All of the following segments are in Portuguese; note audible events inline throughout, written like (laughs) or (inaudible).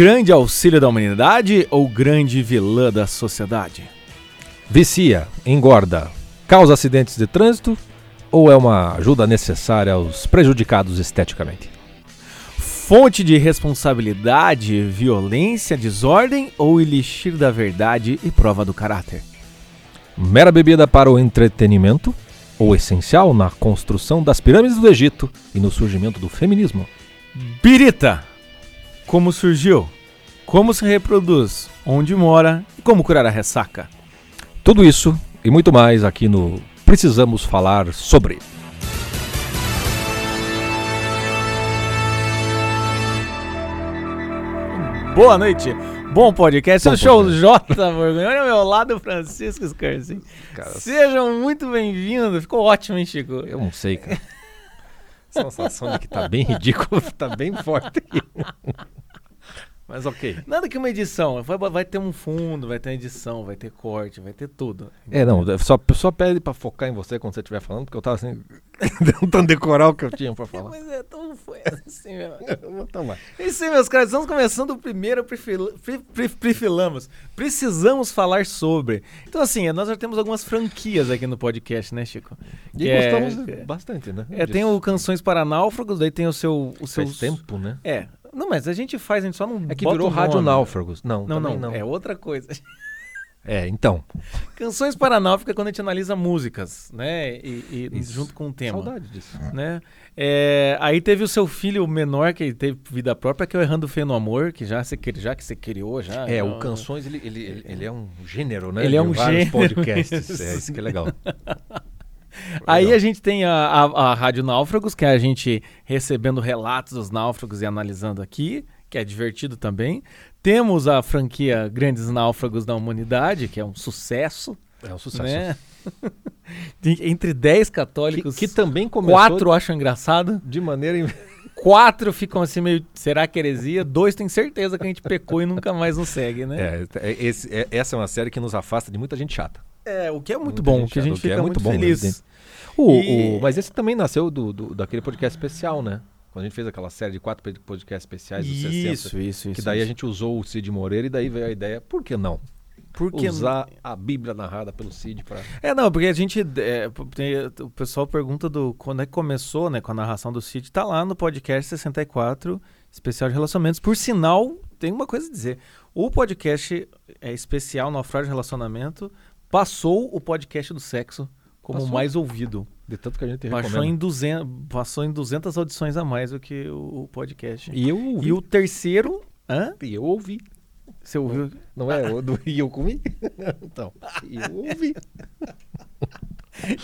Grande auxílio da humanidade ou grande vilã da sociedade? Vicia, engorda, causa acidentes de trânsito ou é uma ajuda necessária aos prejudicados esteticamente? Fonte de responsabilidade, violência, desordem ou elixir da verdade e prova do caráter? Mera bebida para o entretenimento ou essencial na construção das pirâmides do Egito e no surgimento do feminismo? Birita. Como surgiu? Como se reproduz? Onde mora? E como curar a ressaca? Tudo isso e muito mais aqui no Precisamos Falar Sobre. Boa noite. Bom podcast. Bom Eu sou o. Jota Borgonha. Ao meu lado, Francisco Scarcin. Sejam muito bem-vindos. Ficou ótimo, hein, Chico? eu não sei, cara. Sensação de que tá bem ridículo, (laughs) tá bem forte aqui. Mas ok. Nada que uma edição. Vai, vai ter um fundo, vai ter edição, vai ter corte, vai ter tudo. É, não, só, só pede pra focar em você quando você estiver falando, porque eu tava assim, (laughs) tentando decorar o que eu tinha pra falar. Mas é, então foi assim mesmo. Eu (laughs) vou tomar. É isso aí, meus caras. Estamos começando o primeiro prefil- pre- pre- Prefilamos. Precisamos falar sobre. Então, assim, nós já temos algumas franquias aqui no podcast, né, Chico? E Que é- gostamos é- bastante, né? É, tem o Canções para Náufragos, daí tem o seu. O seu Faz tempo, né? É. Não, mas a gente faz, a gente só não. É que virou Rádio. Náufragos. Não, Não, não, não. É outra coisa. (laughs) É, então. Canções para Náufrago é quando a gente analisa músicas, né? E, e junto com o tema. Saudade disso. né? É, aí teve o seu filho menor que teve vida própria, que é o Errando Feio no Amor, que já, cri- já que você criou, já. É, o Canções, ele, ele, ele, é um gênero, né? Ele é um vários gênero podcasts. mesmo. É isso que é legal. (laughs) Aí a gente tem a, a, a Rádio Náufragos, que é a gente recebendo relatos dos náufragos e analisando aqui, que é divertido também. Temos a franquia Grandes Náufragos da Humanidade, que é um sucesso, É um sucesso. né? (laughs) Entre 10 Que, católicos, que também começou quatro acham engraçado, de maneira... (laughs) quatro ficam assim meio, será que heresia? Dois tem certeza que a gente pecou e nunca mais nos segue, né? É, é, esse- é- essa é uma série que nos afasta de muita gente chata. É, o que é muito Muita bom, gente que a gente achou que é fica muito muito, bom, feliz. O, E- o- mas esse também nasceu do, do- daquele podcast especial, né? Quando a gente fez aquela série de quatro podcasts especiais dos 60. Isso, isso, isso. Que daí a isso. gente usou o Cid Moreira e daí veio a ideia, por que não? Por que Usar a Bíblia narrada pelo Cid para É, não, porque a gente. é, o pessoal pergunta do quando é que começou, né? Com a narração do Cid, tá lá no podcast 64, especial de relacionamentos. Por sinal, tem uma coisa a dizer. O podcast é especial Naufrágio de Relacionamento passou o podcast do sexo como Passou? mais ouvido. de tanto que a gente Passou recomenda. em, 200, passou em 200 audições a mais do que o, o podcast. E eu ouvi. E o terceiro. Hã? E eu ouvi. Você ouviu? Não é o do e eu comi? (laughs) então, eu ouvi.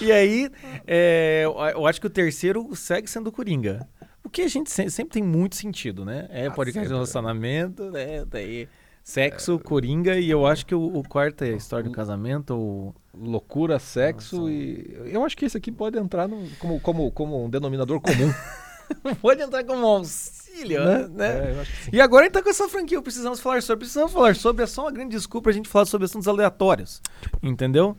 E aí, é, eu- acho que o terceiro segue sendo o Coringa. O que a gente se- sempre tem muito sentido, né? É Ah, podcast de sempre. relacionamento, né? Daí sexo, Coringa, e eu acho que o, o quarto é a história do casamento, ou... Loucura, sexo e. Eu acho que esse aqui pode entrar no- como, como, como um denominador comum. (laughs) Pode entrar como auxílio, né? É, que sim. E agora a gente tá com essa franquia, precisamos falar sobre. Precisamos falar sobre, é só uma grande desculpa pra gente falar sobre assuntos aleatórios. Entendeu?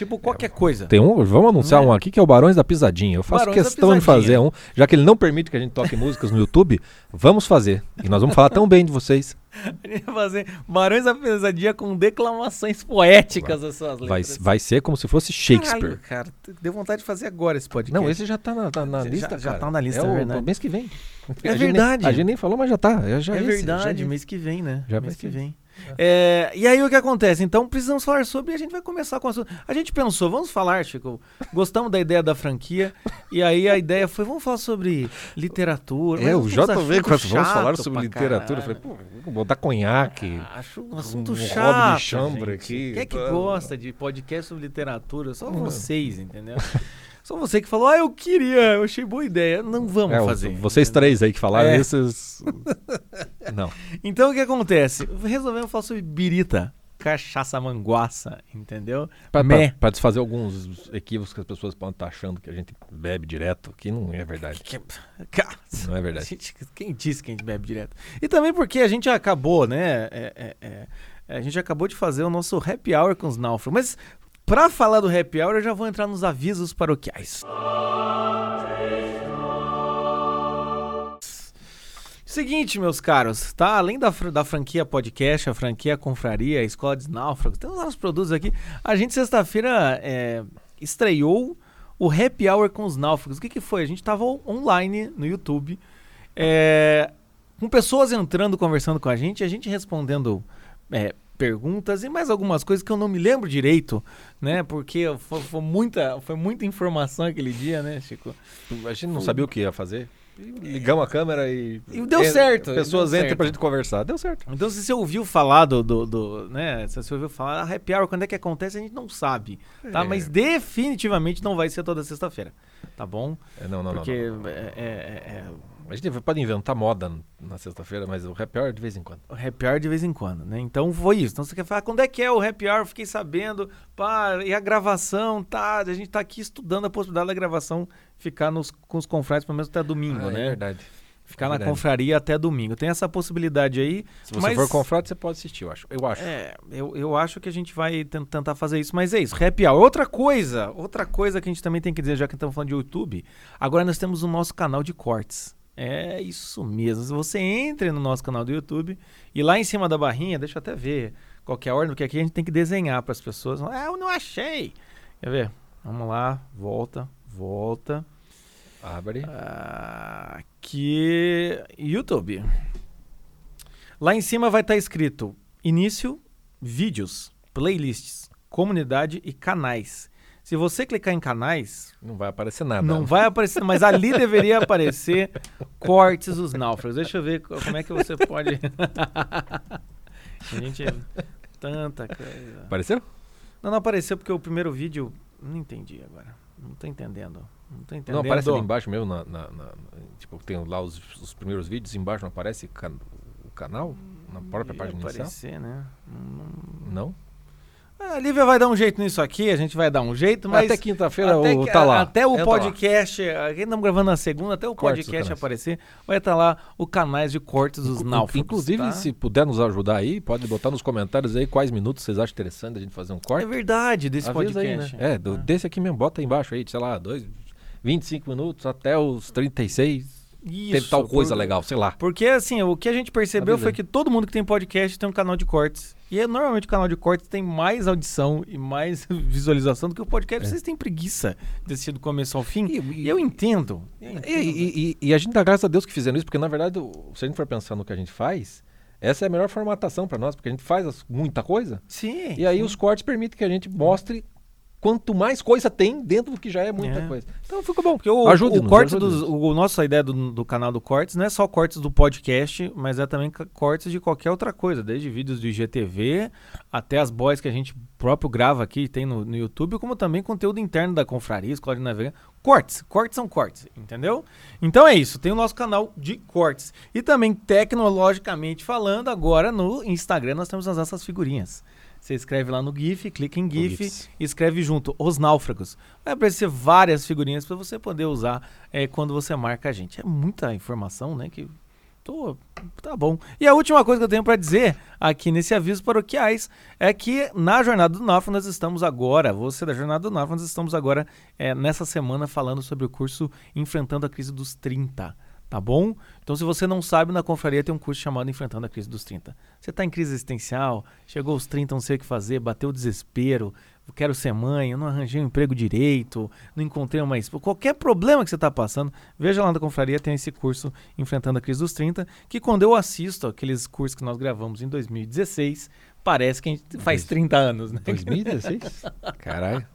Tipo, qualquer coisa. Tem um, vamos anunciar Né? um aqui que é o Barões da Pisadinha. Eu faço Barões questão de Pisadinha. fazer um, já que ele não permite que a gente toque músicas no YouTube, vamos fazer. E nós vamos falar tão bem de vocês. (laughs) A gente vai fazer Barões da Pesadinha com declamações poéticas das suas Vai, letras. vai ser como se fosse Shakespeare. Caralho, cara, deu vontade de fazer agora esse podcast. Não, esse já tá na, tá na Já- lista, já cara. tá na lista, é é o verdade. mês que vem. É A gente verdade. a gente nem falou, mas já tá. É, já é esse, verdade, já é mês que vem, né? Já mês vai que ser. vem. É, e aí o que acontece? Então precisamos falar sobre e a gente vai começar com o assunto. A gente pensou, vamos falar, Chico. Gostamos da ideia da franquia. E aí a ideia foi, vamos falar sobre literatura. É, o JV, vamos falar sobre literatura, caralho. falei, pô, vou botar conhaque. Ah, Acho um assunto um chato. De chambre gente. aqui, Quem é que gosta de podcast sobre literatura? Só Não. vocês, entendeu? Só você que falou, ah, eu queria, eu achei boa ideia. Não vamos É, fazer. vocês três aí que falaram É. esses. (laughs) Não. Então o que acontece? Resolvemos falar sobre birita, cachaça manguaça, entendeu? Pra, Mé. pra- pra desfazer alguns equívocos que as pessoas podem estar achando que a gente bebe direto, que não é verdade. Que- Cara, Não é verdade. (laughs) gente- quem disse que a gente bebe direto? E também porque a gente acabou, né? é- é- é, a gente acabou de fazer o nosso happy hour com os náufragos. Mas pra falar do happy hour, eu já vou entrar nos avisos paroquiais. Seguinte, meus caros, tá? Além da, da franquia podcast, a franquia Confraria, a Escola de Náufragos, tem uns produtos aqui. A gente, sexta-feira, é, estreou o Happy Hour com os Náufragos. O que, que foi? A gente tava on- online no YouTube, é, com pessoas entrando, conversando com a gente, a gente respondendo é, perguntas e mais algumas coisas que eu não me lembro direito, né? Porque foi, foi muita, foi muita informação aquele dia, né, Chico? A gente não sabia o que ia fazer. Ligamos a câmera e. E deu certo, Pessoas deu entram certo. pra gente conversar. Deu certo. Então, se você ouviu falar do, do, do, né? Se você ouviu falar, a happy hour, quando é que acontece, a gente não sabe, tá? É. Mas definitivamente não vai ser toda sexta-feira, tá bom? É, não, não, Porque não. não. É, é- é- A gente pode inventar moda na sexta-feira, mas o happy hour é de vez em quando. o happy hour de vez em quando, né? Então foi isso. Então você quer falar, quando é que é o happy hour? Fiquei sabendo, pá, e a gravação, tá? A gente tá aqui estudando a possibilidade da gravação ficar nos, com os confrades pelo menos até domingo, Ah, né? É verdade. Ficar é na verdade. confraria até domingo. Tem essa possibilidade aí. Se você mas- for confrade, você pode assistir, eu acho. Eu acho. É, eu, eu acho que a gente vai ten- tentar fazer isso, mas é isso, happy hour. Outra coisa, outra coisa que a gente também tem que dizer, já que estamos falando de YouTube, agora nós temos o nosso canal de cortes. É isso mesmo. Se você entre no nosso canal do YouTube e lá em cima da barrinha, deixa eu até ver qual que é ordem, porque aqui a gente tem que desenhar para as pessoas. Ah, eu não achei. Quer ver? Vamos lá, volta, volta. Abre. Aqui, YouTube. Lá em cima vai estar escrito início, vídeos, playlists, comunidade e canais. Se você clicar em canais, Não vai aparecer nada. não vai aparecer, mas ali (laughs) deveria aparecer cortes dos náufragos. Deixa eu ver co- como é que você pode. (laughs) Gente, tanta coisa. Apareceu? Não, não apareceu porque o primeiro vídeo. Não entendi agora. Não tô entendendo. Não tô entendendo. Não, aparece ali embaixo mesmo, na, na- na- tipo, tem lá os, os primeiros vídeos, embaixo não aparece can- o canal? Na própria Ia página inicial? aparecer, né? Não- Não? Ah, A Lívia vai dar um jeito nisso aqui, a gente vai dar um jeito, mas. Até quinta-feira o- tá lá. Até o Entra podcast, aqui estamos gravando na segunda, até o Cortes podcast aparecer, vai estar lá o canais de cortes dos náufragos. Inclusive, tá? se puder nos ajudar aí, pode botar nos comentários aí quais minutos vocês acham interessante a gente fazer um É corte. verdade desse Avisa aí, podcast. né? É, do- desse aqui mesmo, bota aí embaixo aí, sei lá, dois, 25 minutos até os 36. Isso, Teve tal coisa por- legal, sei lá. Porque assim, o que a gente percebeu Avisa foi aí. que todo mundo que tem podcast tem um canal de cortes. E é, normalmente o canal de cortes tem mais audição e mais (laughs) visualização do que o podcast. É. Vocês têm preguiça de assistir do começo ao fim. E- E, e- eu entendo. eu E, entendo. e- e- a gente dá graças a Deus que fizeram isso, porque na verdade, se a gente for pensar no que a gente faz, essa é a melhor formatação para nós, porque a gente faz muita coisa, Sim. e aí sim. os cortes permitem que a gente mostre quanto mais coisa tem dentro do que já é muita É. coisa. Então ficou bom. Porque o, o corte dos, o nossa ideia do, do canal do Cortes não é só cortes do podcast, mas é também cortes de qualquer outra coisa, desde vídeos do IGTV até as boys que a gente próprio grava aqui, tem no, no YouTube, como também conteúdo interno da Confraria, Escola de Navegação. Cortes, cortes são cortes, entendeu? Então é isso, tem o nosso canal de cortes. E também, tecnologicamente falando, agora no Instagram nós temos as nossas figurinhas. Você escreve lá no GIF, clica em GIF, e escreve junto Os Náufragos. Vai aparecer várias figurinhas para você poder usar é, quando você marca a gente. É muita informação, né? Que tô, tá bom. E a última coisa que eu tenho para dizer aqui nesse aviso paroquiais é que na Jornada do Náufrago nós estamos agora, você da Jornada do Náufrago, nós estamos agora é, nessa semana falando sobre o curso Enfrentando a Crise dos 30. Tá bom? Então, se você não sabe, na confraria tem um curso chamado Enfrentando a Crise dos 30. Você está em crise existencial, chegou aos 30, não sei o que fazer, bateu o desespero, eu quero ser mãe, eu não arranjei um emprego direito, não encontrei uma esposa. Qualquer problema que você está passando, veja lá na confraria, tem esse curso Enfrentando a Crise dos 30, que quando eu assisto aqueles cursos que nós gravamos em 2016, parece que a gente faz 30 anos, né? 2016? (laughs) Caralho.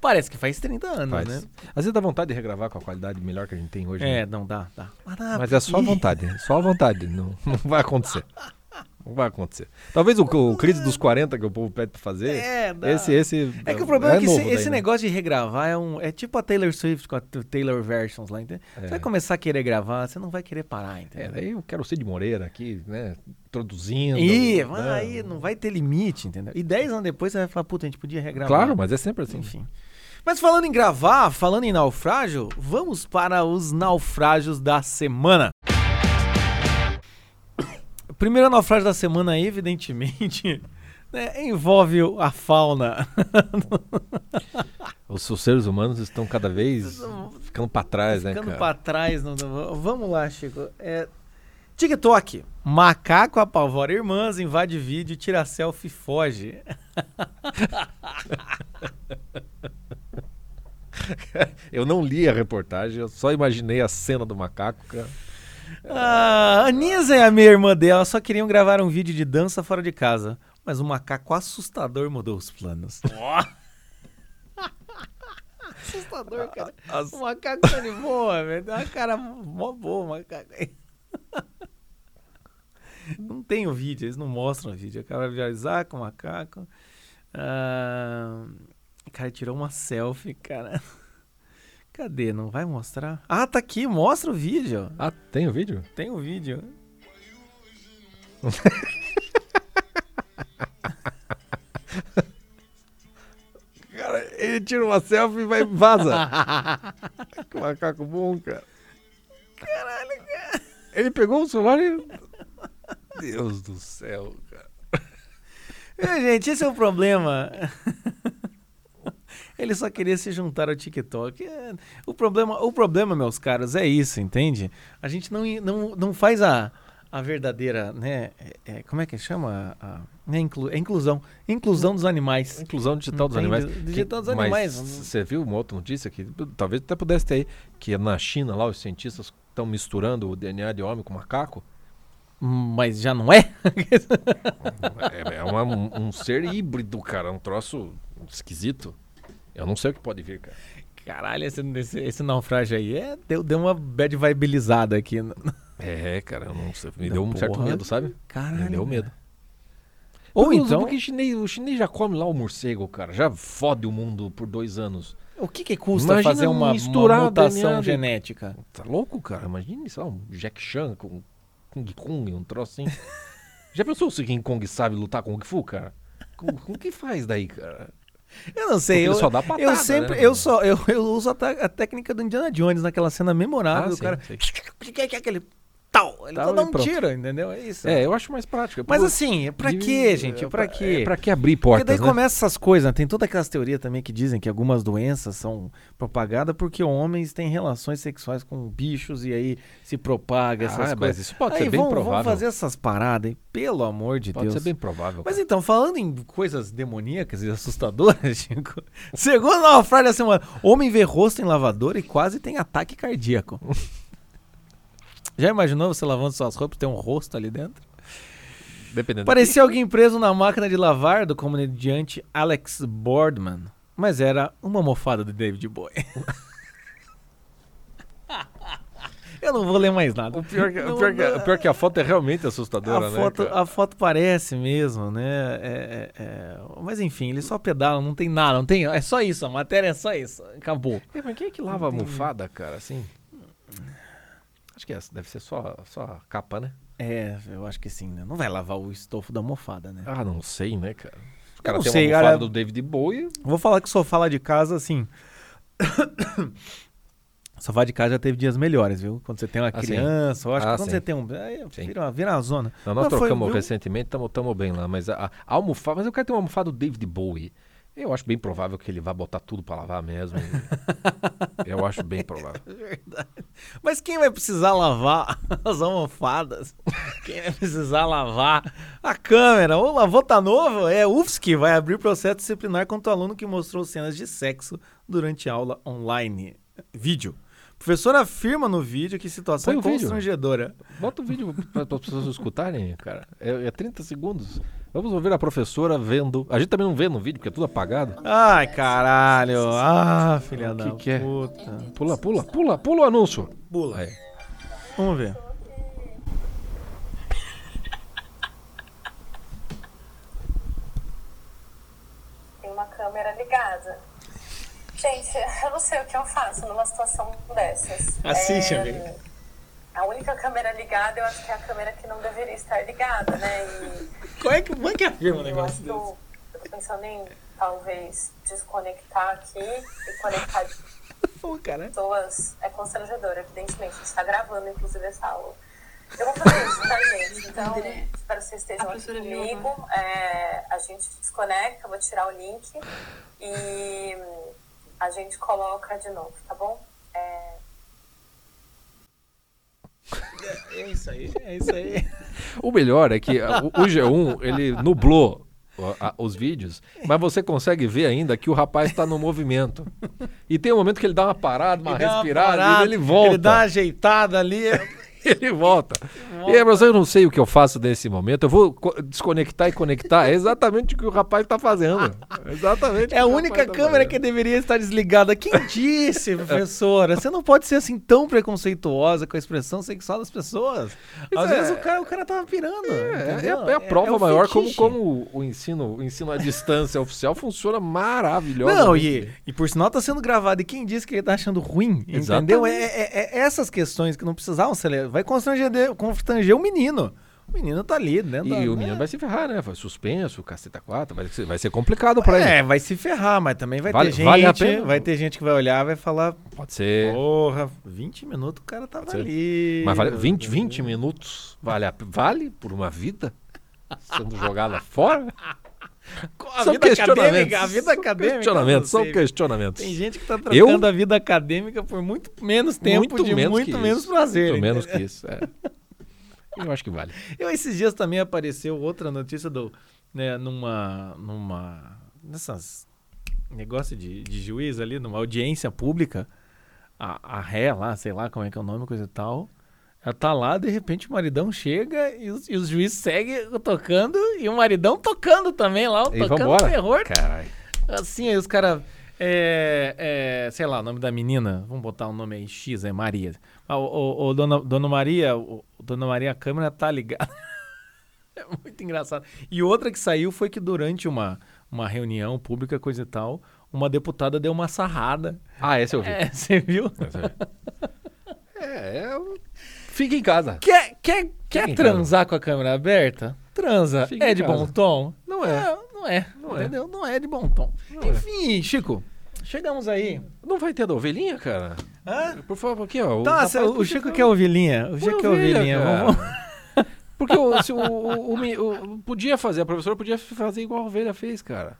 Parece que faz 30 anos, Faz. né? Às vezes dá vontade de regravar com a qualidade melhor que a gente tem hoje. É, né? não dá, dá. Mas, Mas é só Ih, vontade, só vontade. Não, não vai acontecer. (laughs) Não vai acontecer. Talvez o, o crise dos 40 que o povo pede pra fazer. É, dá. esse, esse. É que o problema é, que novo esse, daí, esse né? negócio de regravar é um. É tipo a Taylor Swift com a Taylor Versions lá, entendeu? Você É. vai começar a querer gravar, você não vai querer parar, É, entendeu? daí eu quero o Cid Moreira aqui, né? Introduzindo. Ih, né? vai aí, não vai ter limite, entendeu? E 10 anos depois você vai falar, puta, a gente podia regravar. Claro, mas é sempre assim. Enfim. Mas falando em gravar, falando em naufrágio, vamos para os naufrágios da semana. Primeiro naufrágio da semana, evidentemente, (laughs) né, envolve a fauna. (laughs) Os, os seres humanos estão cada vez ficando pra trás, né, Ficando cara? pra trás. não- não- vamos lá, Chico. É, TikTok. Macaco apavora irmãs, invade vídeo, tira selfie e foge. (laughs) Eu não li a reportagem, eu só imaginei a cena do macaco, cara. Ah, a Nisa e a minha irmã dela só queriam gravar um vídeo de dança fora de casa. Mas o macaco assustador mudou os planos. (laughs) assustador, cara. As- O macaco tá de boa, velho. Tem uma cara mó boa, o macaco. (laughs) Não tem o vídeo, eles não mostram o vídeo. Acaba de viralizar com o macaco. Ah, cara, tirou uma selfie, cara. Cadê? Não vai mostrar? Ah, tá aqui, mostra o vídeo. Ah, tem o vídeo? Tem o vídeo. (laughs) Cara, ele tira uma selfie e vai vaza. (laughs) que macaco bom, cara. Caralho, cara. Ele pegou o celular e. Deus do céu, cara. É, gente, esse é o problema. (laughs) Ele só queria se juntar ao TikTok. É, O problema, o problema, meus caros, é isso, entende? A gente não, não, não faz a, a verdadeira, né? é- é, como é que chama? A, a- é, inclu- é inclusão. Inclusão dos animais. Inclusão digital dos Entende? animais. Digital dos animais. Você viu uma outra notícia que talvez até pudesse ter aí, que na China lá os cientistas estão misturando o DNA de homem com macaco. Mas já não é? (laughs) É, é uma- um, um ser híbrido, cara. Um troço esquisito. Eu não sei o que pode vir, cara. Caralho, esse, esse, esse naufrágio aí é, deu, deu uma bad vibilizada aqui. É, cara, eu não sei. Me deu um certo porra. medo, sabe? Caralho. Me deu medo. Ou Porque- então, Porque chinês, o chinês já come lá o morcego, cara. Já fode o mundo por dois anos. o que, que custa Imagina fazer uma, uma mutação genética? Tá louco, cara? Imagine, sei lá, um Jack Chan com Kung Kong, um troço assim. (laughs) Já pensou se King Kong sabe lutar com Kung Fu, cara? Com, com o que faz daí, cara? Eu não sei, Porque eu, ele só dá patada, eu sempre, né? eu só, eu, eu uso a, a técnica do Indiana Jones naquela cena memorável, Ah, o sim, cara, é aquele tal, ele Tal só dá um tiro, entendeu? É isso. É, eu acho mais prático. Mas Pô, assim, pra de- quê, gente? é, Pra quê? É, pra que abrir Porque portas, daí né? começa essas coisas, né? tem todas aquelas teorias também que dizem que algumas doenças são propagadas porque homens têm relações sexuais com bichos e aí se propaga essas Ah, mas coisas. isso pode aí ser bem vão, provável. vão fazer essas paradas, hein? Pelo amor de Pode Deus. ser bem provável. Mas cara. então, falando em coisas demoníacas e assustadoras, (laughs) Chico, segundo a naufrágio da semana, homem vê rosto em lavadora e quase tem ataque cardíaco. Já imaginou você lavando suas roupas ter um rosto ali dentro? Dependendo. Parecia alguém preso na máquina de lavar do comediante Alex Boardman, mas era uma almofada de David Bowie. (laughs) Eu não vou ler mais nada. O pior, que, o Não, pior que- o pior que a foto é realmente assustadora, A né? foto, cara? a foto parece mesmo, né? É- é- é- Mas enfim, ele só pedala, não tem nada, não tem. É só isso, a matéria é só isso. Acabou. É, mas quem é que lava a almofada, cara, assim? Acho que essa deve ser só, só a capa, né? É, eu acho que sim, né? Não vai lavar o estofo da almofada, né? Ah, não sei, né, cara? O Eu cara não tem sei, uma almofada cara. do David Bowie. Vou falar que o sofá lá de casa, assim. o (coughs) sofá de casa já teve dias melhores, viu? Quando você tem uma Ah, sim. criança, eu acho Ah, que quando sim. você tem um. Vira, uma, vira uma zona. Não, nós Mas foi, trocamos viu? recentemente, estamos bem lá, mas a, a almofada, mas eu quero ter uma almofada do David Bowie. Eu acho bem provável que ele vá botar tudo pra lavar mesmo. (laughs) eu acho bem provável. Verdade. Mas quem vai precisar lavar (laughs) as almofadas? Quem vai precisar lavar a câmera? O lavou tá novo? É UFSC vai abrir processo disciplinar contra o aluno que mostrou cenas de sexo durante aula online. Vídeo. Professor afirma no vídeo que situação Põe vídeo. constrangedora. Bota o vídeo para as pessoas escutarem, cara. É, é 30 segundos. Vamos ouvir a professora vendo. A gente também não vê no vídeo, porque é tudo apagado. Ai, caralho. Ah, filha O que da que é? puta. Pula, pula, pula, pula o anúncio. Pula. Aí. Vamos ver. Tem uma câmera ligada. Gente, eu não sei o que eu faço numa situação dessas. Assiste, É, amiga. A única câmera ligada, eu acho que é a câmera que não deveria estar ligada, né? E Como é que, como é que afirma um eu negócio acho que desse? eu, eu tô pensando em talvez desconectar aqui e conectar de cara. pessoas. É constrangedor, evidentemente. A gente tá gravando, inclusive, essa aula. Eu vou fazer isso, tá, gente? Então, André, espero que vocês estejam aqui comigo. É, a gente desconecta, eu vou tirar o link e a gente coloca de novo, tá bom? É, É isso aí, é isso aí. (laughs) O melhor é que o, o G1, ele nublou os vídeos, mas você consegue ver ainda que o rapaz está no movimento. E tem um momento que ele dá uma parada, uma Ele dá uma respirada, parada, e ele volta. Ele dá uma ajeitada ali. (laughs) ele volta. E aí, mas eu não sei o que eu faço nesse momento. Eu vou co- desconectar e conectar. É exatamente o que o rapaz está fazendo. É (laughs) exatamente. É a única tá câmera que deveria estar desligada. Quem disse, (laughs) professora? Você não pode ser assim tão preconceituosa com a expressão sexual das pessoas. Às é- vezes o cara, o cara tava pirando. É, é, entendeu? é a prova é o maior como, fetiche. como o ensino, o ensino à distância oficial funciona maravilhoso. Não, e, e por sinal tá sendo gravado. E quem disse que ele tá achando ruim? Entendeu? É, Exatamente. é- é essas questões que não precisavam ser. Vai constranger, constranger o menino. O menino tá ali, né? E o menino é. vai se ferrar, né? Vai suspenso, caceta 4, vai ser, vai ser complicado pra ele. É, vai se ferrar, mas também vai Vale- ter gente. vale a pena? Vai ter gente que vai olhar vai falar. Pode ser. Porra, 20 minutos o cara tava ser. ali. Mas vale 20, 20 minutos vale, a- vale por uma vida (laughs) sendo jogada fora? A São vida questionamentos. acadêmica, a vida acadêmica. questionamentos, são questionamentos. Tem gente que tá Eu? trocando a vida acadêmica por muito menos tempo Muito de menos muito menos isso. prazer. Muito menos que isso, é. (laughs) Eu acho que vale. Eu, esses dias também apareceu outra notícia do. Né, numa. numa. nessas. negócio de, de juiz ali, numa audiência pública. A, a ré lá, sei lá como é que é o nome, coisa e tal. Ela tá lá, de repente o maridão chega e os, e os juízes seguem tocando e o maridão tocando também lá, E tocando vambora. terror. Caralho. Assim, aí os caras. É, é, sei lá, o nome da menina, vamos botar um nome aí, X, é Maria. Ah, o, o- o dona, dona Maria, o, Dona Maria, a câmera tá ligada. (laughs) é muito engraçado. E outra que saiu foi que durante uma, uma reunião pública, coisa e tal, uma deputada deu uma sarrada. Ah, esse eu vi. É, (laughs) você viu? (laughs) É, é. Fica em casa. Quer, quer, quer em transar com a câmera aberta? Transa. Fica é em de casa. bom tom? Não é. Não é. Não é. entendeu? Não é de bom tom. Não é. Enfim, Chico, chegamos aí. Não vai ter da ovelhinha, cara? Hã? Por favor, aqui, ó. Tá, o podia Chico quer ovelhinha. O Chico quer ovelhinha. Vamos, (laughs) Porque o, se o, o- o o- podia fazer, a professora podia fazer igual a ovelha fez, cara.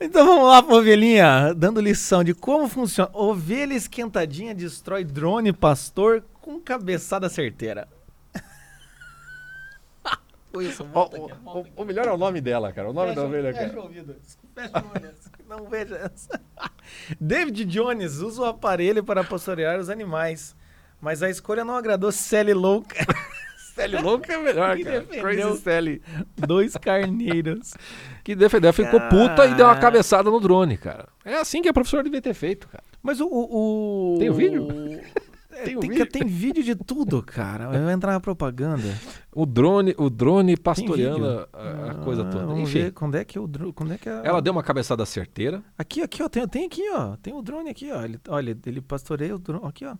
Então vamos lá pra ovelhinha, dando lição de como funciona. Ovelha esquentadinha destrói drone pastor com cabeçada certeira. Wilson, Ó, o, o- o melhor é o nome dela, cara. O nome da ovelha, cara. o ouvido. Fecha o olho. (laughs) Não veja essa. David Jones usa o aparelho para pastorear os animais. Mas a escolha não agradou Sally Louca. (laughs) Sally louca é melhor, Que cara. Crazy Sally. Dois carneiros. Que defendeu, ficou puta e deu uma cabeçada no drone, cara. É assim que a professora devia ter feito, cara. Mas o. o, o- Tem o vídeo? (laughs) É, Tem tem, vídeo? que- tem vídeo de tudo, cara. Vai entrar na propaganda. O drone, o drone pastoreando a, a coisa Ah, toda. Vamos Enfim, ver quando é que o drone. Quando é que a... ela deu uma cabeçada certeira. Aqui, aqui, ó. Tem, tem aqui, ó. Tem o drone aqui, ó. Ele, olha, ele pastoreia o drone. Aqui, ó.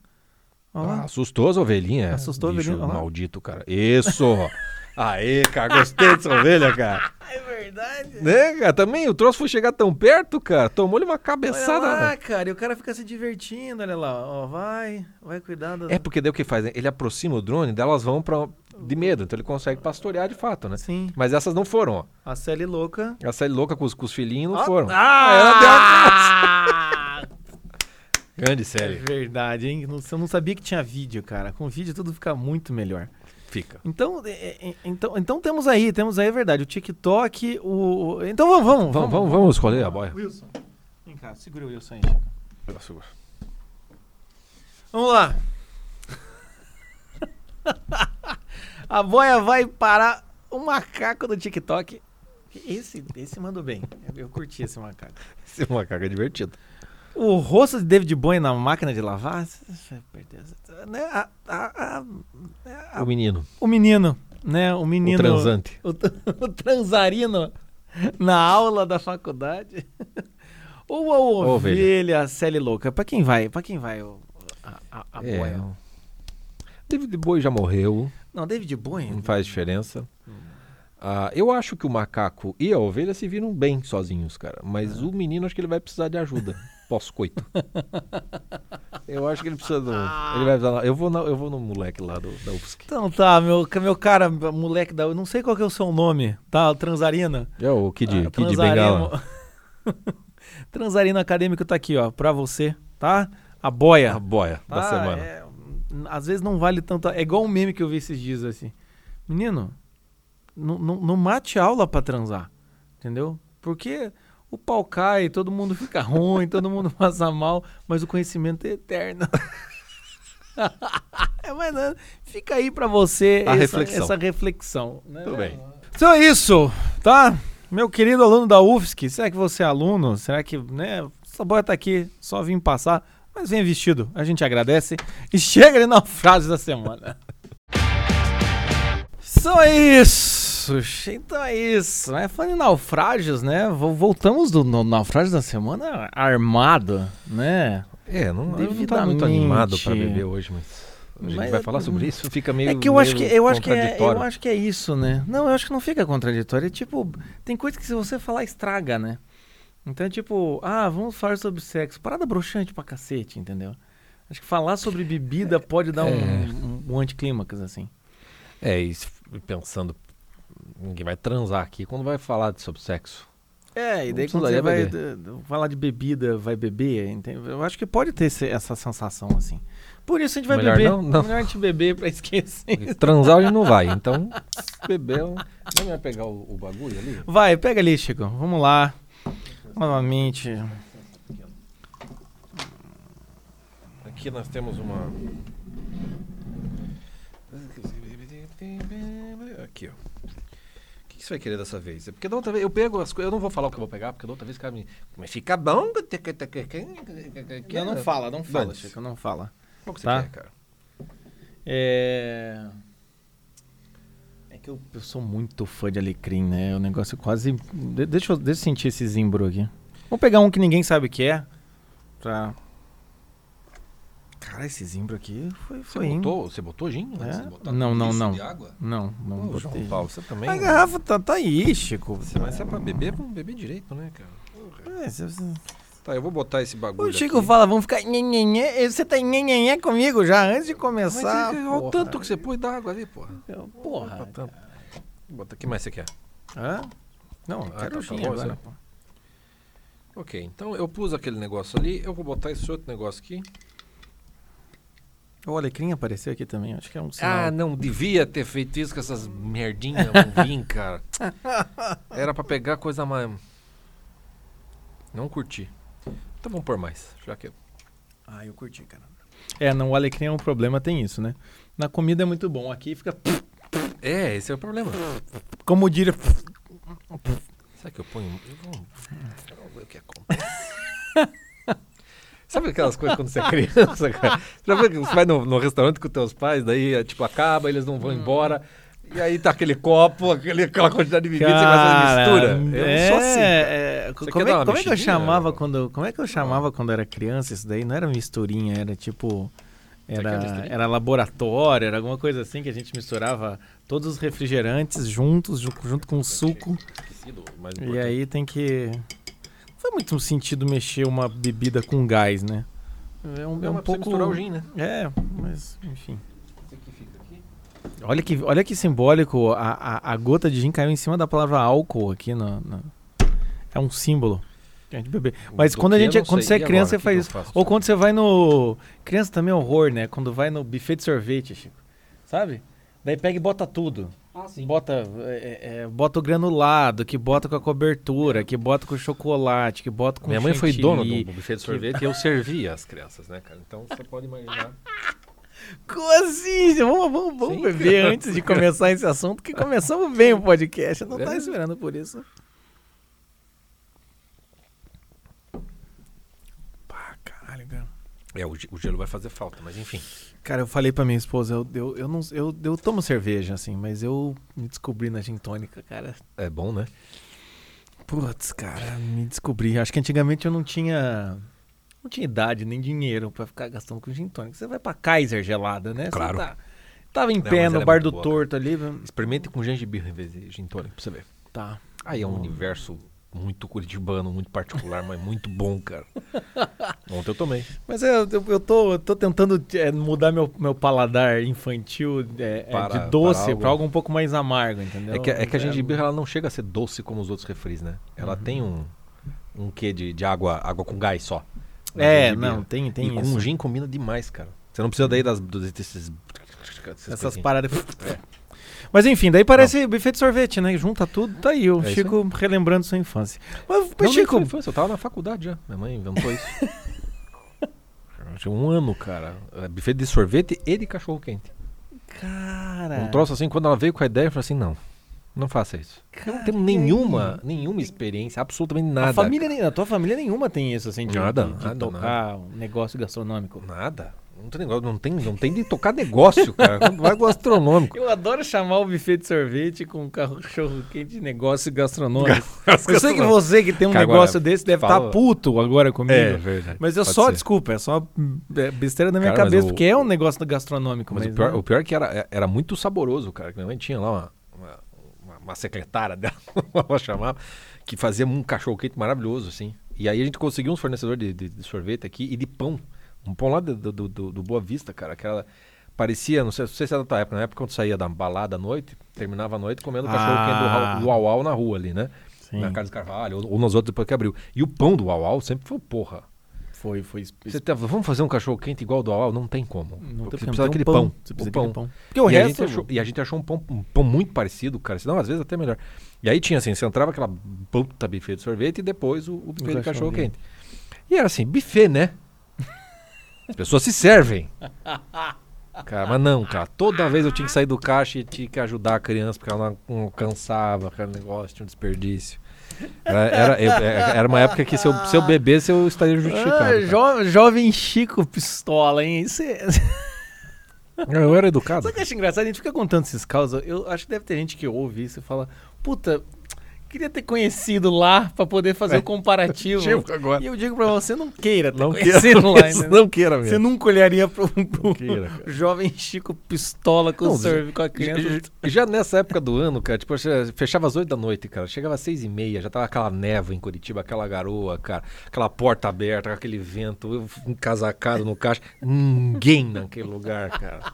Ah, assustou as ovelhinhas. Assustou a ovelhinha, maldito, cara. Isso! (laughs) Aê, cara, gostei dessa ovelha, cara. (laughs) É verdade. Né, cara? Também o troço foi chegar tão perto, cara. Tomou-lhe uma Olha cabeçada. lá, cara. E o cara fica se divertindo, olha lá. Ó, vai, vai cuidar das... É porque daí o que faz? né? Ele aproxima o drone, daí elas vão pra, de medo. Então ele consegue pastorear de fato, né? Sim. Mas essas não foram, ó. A Sally louca. A série louca com os, com os filhinhos não Ó, foram. Ah! ela deu Ah! (laughs) Grande É série. verdade, hein? Não- Eu não sabia que tinha vídeo, cara. Com vídeo tudo fica muito melhor. Fica. Então, é, é, então, então temos aí, temos aí, é verdade, o TikTok, o... o- Então vamos, vamos, Vamos, vamos, vamos escolher a boia. Wilson, vem cá, segura o Wilson aí, Chico. Tá Vamos lá. (laughs) a boia vai para o macaco do TikTok. Esse, esse mandou bem. Eu, eu curti esse macaco. Esse é uma caga divertida. O rosto de David Bowie na máquina de lavar. Né? A- a- a- O menino. o menino, né? O O menino. transante. O, (laughs) o transarino na aula da faculdade. Ou a Ovelha. ovelha Sally louca. Pra quem vai? Pra quem vai o- a, É. David Bowie já morreu. Não, David Bowie. Não faz diferença. Ah, eu acho que o macaco e a ovelha se viram bem sozinhos, cara. Mas o menino acho que ele vai precisar de ajuda. (laughs) Pós-coito. eu acho que ele precisa do. Ele vai precisar. Eu vou, na- eu vou no moleque lá do, da UFSC. Então tá, meu, meu cara, moleque da. Eu não sei qual que é o seu nome, tá? Transarina. É o Kid, Ah, Kid Bengala. (laughs) Transarino Acadêmico tá aqui, ó, pra você, tá? A boia. A boia da Tá, semana. é, às vezes não vale tanto. É igual um meme que eu vi esses dias assim. Menino, não, não, não mate aula pra transar. Entendeu? Porque o pau cai, todo mundo fica (laughs) ruim, todo mundo passa mal, mas o conhecimento é eterno. (laughs) é, mas não, fica aí pra você essa reflexão. essa reflexão. né? Tudo bem. Então é isso, tá? Meu querido aluno da UFSC, será que você é aluno? Será que, né? Essa boia tá aqui, só vim passar, mas vem vestido. A gente agradece. E (laughs) chega ali na frase da semana. Só isso. Então é isso. Né? Falando em naufrágios, né? vo- Voltamos do naufrágio da semana armado, né? É, não, não tava muito animado pra Devidamente. beber hoje, mas. A gente Mas- vai falar sobre isso? Fica meio. É que eu acho que eu acho que é, eu acho que é isso, né? Não, eu acho que não fica contraditório. É tipo, tem coisa que se você falar estraga, né? Então é tipo, ah, vamos falar sobre sexo. Parada broxante pra cacete, entendeu? Acho que falar sobre bebida pode dar um, É. um, um anticlímax, assim. É, e se- pensando. Ninguém vai transar aqui quando vai falar sobre sexo. É, e daí quando você vai falar de bebida, vai beber, entende? Eu acho que pode ter esse- essa sensação, assim. Por isso a gente vai Melhor beber. não? Não. Melhor a gente beber pra esquecer. (laughs) Transar a gente não vai, então. (laughs) Beber. Não vai pegar o, o bagulho ali? Vai, pega ali, Chico. Vamos lá. Novamente. Aqui nós temos uma. Aqui, ó. O que que você vai querer dessa vez? É Porque da outra vez eu pego as coisas. Eu não vou falar o que eu vou pegar, porque da outra vez o cara me. Mas fica bom. Não, não fala, não fala, Dane-se. Chico, não fala. Qual que você Tá. quer, cara? É. É que eu, eu sou muito fã de alecrim, né? O negócio quase. de- deixa, eu, deixa eu sentir esse zimbro aqui. Vamos pegar um que ninguém sabe o que é. Pra. Cara, esse zimbro aqui foi, Você foi indo. botou, você botou gin? É? Não, não, não. de água? Não, não Ô, botei. João Paulo, você também. A garrafa tá, tá aí, Chico. Mas se é pra beber, vamos beber direito, né, cara? É, você- você- Tá, eu vou botar esse bagulho. O Chico aqui. fala, vamos ficar nhenhenhé. Você tá nhenhenhé comigo já antes de Mas começar. é, olha o porra. tanto que você pôs d'água ali, porra. Porra. Opa, tanto. Bota, o que mais você quer? Hã? Não, Ah, quero tá, gin tá agora. pô. Ok, então eu pus aquele negócio ali, eu vou botar esse outro negócio aqui. O alecrim apareceu aqui também, acho que é um sinal. Ah, não devia ter feito isso com essas merdinhas, não vim, cara. (laughs) Era pra pegar coisa mais. Não curti. Então vamos pôr mais, já que. Ah, eu curti, cara. É, não, o alecrim é um problema, tem isso, né? Na comida é muito bom, aqui fica... É, esse é o problema. Como diria... Será que eu ponho. Eu vou, eu vou ver o que acontece. (laughs) Sabe aquelas coisas quando você é criança, cara? Você vai no, no restaurante com teus pais, daí é, tipo acaba, eles não vão embora. E aí tá aquele copo, aquele, aquela quantidade de bebida, você vai fazer mistura. Eu é, não sou assim. cara. é, como, é, uma como é que eu chamava quando como é que eu chamava quando era criança isso daí não era misturinha era tipo quer era, era laboratório era alguma coisa assim que a gente misturava todos os refrigerantes juntos ju- junto com o suco e aí tem que não foi muito sentido mexer uma bebida com gás né é um, é Não, um pouco misturar o gin, né? é mas enfim Esse aqui fica aqui. Olha que, olha que simbólico, a, a, a gota de gin caiu em cima da palavra álcool aqui. Na, na- É um símbolo. que a gente bebe. Mas Do quando, a gente, não quando você é criança, agora, você faz isso. Ou quando você vai no... Criança também é horror, né? Quando vai no buffet de sorvete, Chico. Sabe? Daí pega e bota tudo. Ah, sim. Bota, é, é, bota o granulado, que bota com a cobertura, que bota com chocolate, que bota com Minha mãe foi dona do buffet de sorvete (laughs) e eu servia as crianças, né, cara? Então você pode imaginar. (laughs) Como assim? Vamos, vamos, vamos Sim, beber cara. antes de começar esse assunto, que começamos bem o podcast. Eu não É. tava esperando por isso. Pá, caralho, cara. É, o, o gelo vai fazer falta, mas enfim. Cara, eu falei pra minha esposa, eu, eu, eu, não, eu, eu tomo cerveja, assim, mas eu me descobri na gin tônica, cara. É bom, né? Putz, cara, me descobri. Acho que antigamente eu não tinha. Não tinha idade nem dinheiro pra ficar gastando com gin tônica. Você vai pra Kaiser gelada, né? Claro. tá- tava em Não, pé no ela é bar muito do boa, torto ali. Experimente com gengibre em vez de gin tônica pra você ver. Tá. Aí é um universo muito curitibano, muito particular, mas muito bom, cara. (laughs) Ontem eu tomei. Mas eu, eu, eu tô, eu tô tentando é, mudar meu, meu paladar infantil é, é, Para- de doce para pra algo- um pouco mais amargo, entendeu? É que, é que a É, gengibre ela não chega a ser doce como os outros refris, né? Ela Uhum. tem um, um quê de, de água, água com gás só. É, não, tem, tem e isso. com gin combina demais, cara. Você não precisa daí das, desses... Essas coisinhas. paradas. Mas enfim, daí parece buffet de sorvete, né? Junta tudo, tá aí, o É Chico relembrando sua infância. Mas, mas, Não, Chico, infância, eu tava na faculdade já. Minha mãe inventou isso. (laughs) Tinha um ano, cara. É, Buffet de sorvete e de cachorro quente. cara. Um troço assim, quando ela veio com a ideia, eu falei assim, não, não faça isso. Não tenho nenhuma, nenhuma experiência, absolutamente nada. a família, a tua família nenhuma tem isso, assim, de, Nada, de, de nada, tocar um negócio gastronômico. Nada. Não tem negócio, não tem, não tem de tocar negócio, cara. Quando vai gastronômico. Eu adoro chamar o buffet de sorvete com cachorro quente de negócio gastronômico. Eu sei que você que tem um Cara, negócio agora, desse deve estar fala- puto agora comigo. É, verdade. Mas é Pode só, ser. desculpa, é só é, besteira da minha Cara, cabeça, o- porque é um negócio gastronômico. Mas, Mas, o, pior, né? o pior é que era, era muito saboroso, cara. Minha mãe tinha lá uma, uma, uma- uma secretária (laughs) dela, ela chamava, que fazia um cachorro quente maravilhoso, assim. E aí a gente conseguiu uns fornecedores de, de- de sorvete aqui e de pão. Um pão lá do, do, do- do Boa Vista, cara. Que era, parecia, não sei, não sei se é da tua época, na época quando saía da balada à noite, terminava a noite comendo cachorro quente do, Ah. Do Uau Uau na rua ali, né? Sim. Na Carlos Carvalho, ou, ou nos outros depois que abriu. E o pão do Uau Uau sempre foi, porra. Foi, foi. Você tá- vamos fazer um cachorro quente igual do Uau? Não tem como. Não tem precisa daquele um pão. Você o precisa pão. pão. Porque o e, a resto. gente achou, e a gente achou um pão, um pão muito parecido, cara. Senão, às vezes, até melhor. E aí tinha assim, você entrava aquela puta buffet de sorvete e depois o, o buffet de cachorro cachorro quente. E era assim, buffet, né? As pessoas se servem. Cara, mas não, cara. Toda vez eu tinha que sair do caixa e tinha que ajudar a criança, porque ela não, alcançava aquele negócio, tinha um desperdício. Era, era, eu- é- era uma época que se eu, se eu bebesse, eu estaria justificado. Ah, jo- jovem Chico Pistola, hein? Isso é... Eu era educado. Sabe o que eu acho engraçado? A gente fica contando esses causas. Eu acho que deve ter gente que ouve isso e fala: Puta, queria ter conhecido lá pra poder fazer É. o comparativo. Tipo agora. E eu digo pra você: não queira ter Não conhecido queira, lá. (laughs) entendeu? não queira Você mesmo. nunca olharia queira, cara. jovem Chico Pistola com, Não, sorvete, com a criança. Já, já nessa época do ano, cara, tipo, fechava às 8 da noite, cara. Chegava às 6 e meia, já tava aquela névoa em Curitiba, aquela garoa, cara. Aquela porta aberta, aquele vento, eu encasacado no caixa. Ninguém naquele lugar, cara.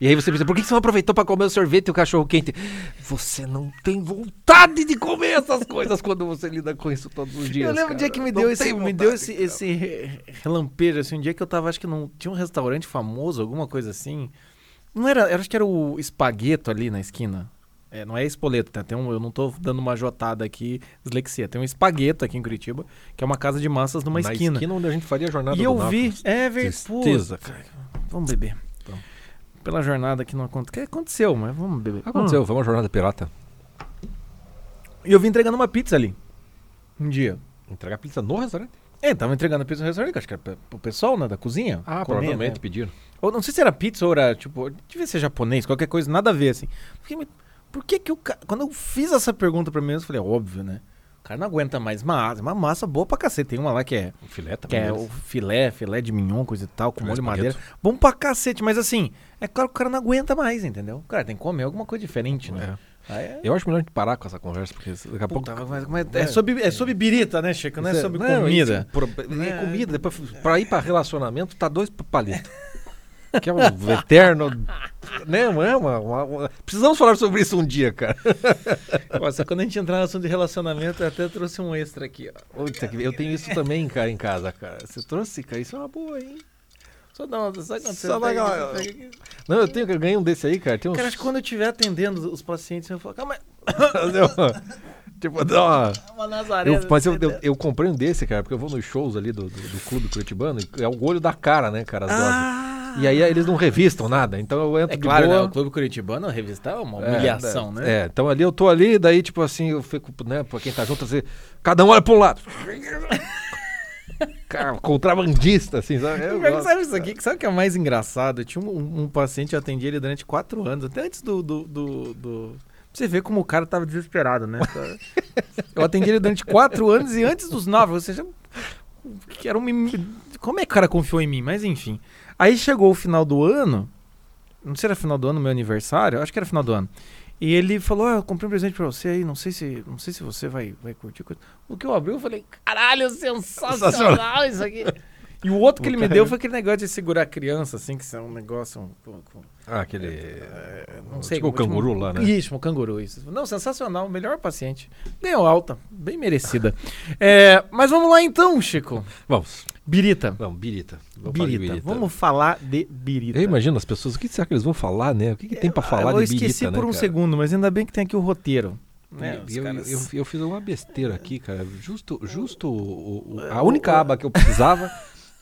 E aí você pensa, por que você não aproveitou pra comer o sorvete e o cachorro quente? Você não tem vontade de comer essas (laughs) coisas quando você lida com isso todos os dias. Eu lembro um cara. dia que me Não deu, esse, tem me vontade, deu esse, cara. esse re- relampejo, assim, um dia que eu tava, acho que não tinha um restaurante famoso, alguma coisa assim. Não era, eu acho que era o Espagueto ali na esquina. É, não é Espoleto, tá? Tem um, eu não tô dando uma jotada aqui, dislexia. Tem um Espagueto aqui em Curitiba, que é uma casa de massas numa Na esquina. onde a gente faria a jornada E do eu Nápoles. vi, é Tristeza, cara. Vamos beber. Pela jornada que não aconteceu. Que aconteceu, mas vamos beber. Aconteceu, foi uma jornada pirata. E eu vim entregando uma pizza ali. Um dia. Entregar pizza no restaurante? É, tava entregando pizza no restaurante, acho que era pro pessoal, né, da cozinha. Ah, comer, provavelmente né? pediram. Ou não sei se era pizza ou era, tipo, devia ser japonês, qualquer coisa, nada a ver, assim. Fiquei, por que que o cara... Quando eu fiz essa pergunta pra mim, eu falei, óbvio, né? O cara não aguenta mais massa, uma massa boa pra cacete. Tem uma lá que é, O filé que também. é deles. o filé, filé de mignon, coisa e tal, com Filé molho de madeira. Bom pra cacete, mas assim, é claro que o cara não aguenta mais, entendeu? O cara tem que comer alguma coisa diferente, né? Aí é... Eu acho melhor a gente parar com essa conversa, porque daqui a pouco. Puta, mas- mas é, sobre, é sobre birita, né, Chico? Não é Isso sobre não, comida. é É. comida. Depois, pra ir pra relacionamento, tá dois palitos. (laughs) que é um eterno. né? É uma, uma- uma- Precisamos falar sobre isso um dia, cara. Nossa, quando a gente entrar no assunto de relacionamento, eu até trouxe um extra aqui, ó. Que- Eu tenho isso também, cara, em casa, cara. Você trouxe, cara? Isso é uma boa, hein? Só dá uma. Você Só dá aqui? Não, eu tenho que ganhar um desse aí, cara. Tem uns. Cara, acho que quando eu estiver atendendo os pacientes, eu falo, calma tipo, dá uma. uma Nazaré. Eu, mas eu, eu, eu comprei um desse, cara, porque eu vou nos shows ali do, do, do clube curitibano, é o olho da cara, né, cara, as doses. E aí eles não revistam nada, então eu entro é claro, né? boa. O Clube Curitibano, revistar é uma É, humilhação, né? É, então ali eu tô ali, daí tipo assim, eu fico, né, pra quem tá junto, assim, cada um olha pra um lado. (laughs) Cara, contrabandista, assim, sabe? Eu Pior que. Sabe isso aqui? Sabe o que é mais engraçado? Eu tinha um, um paciente, eu atendi ele durante quatro anos, até antes do. do, do, do- Você vê como o cara tava desesperado, né? Eu atendi ele durante quatro anos e antes dos nove, ou seja, que era um. Como é que o cara confiou em mim? Mas enfim. Aí chegou o final do ano, não sei se era final do ano, meu aniversário, acho que era final do ano. E ele falou: ah, eu comprei um presente pra você aí, não sei se, não sei se você vai, vai curtir. coisa." O que eu abri, eu falei: caralho, sensacional isso aqui. E o outro que ele me deu foi aquele negócio de segurar a criança, assim, que isso é um negócio. um- com- Ah, aquele. é, não sei. tipo o canguru lá, né? Isso, o canguru, isso. Não, sensacional, melhor paciente. Ganhou alta, bem merecida. (laughs) É, mas vamos lá então, Chico. Vamos. Birita. Não, birita. Vamos falar de Birita. Vamos falar de birita. Eu imagino as pessoas, o que será que eles vão falar, né? O que, que tem pra Eu- falar eu de birita, esqueci né, por um cara? segundo, mas ainda bem que tem aqui o roteiro. Né? Eu, caras- eu, eu fiz uma besteira aqui, cara. Justo, justo o- o- a única aba que eu precisava,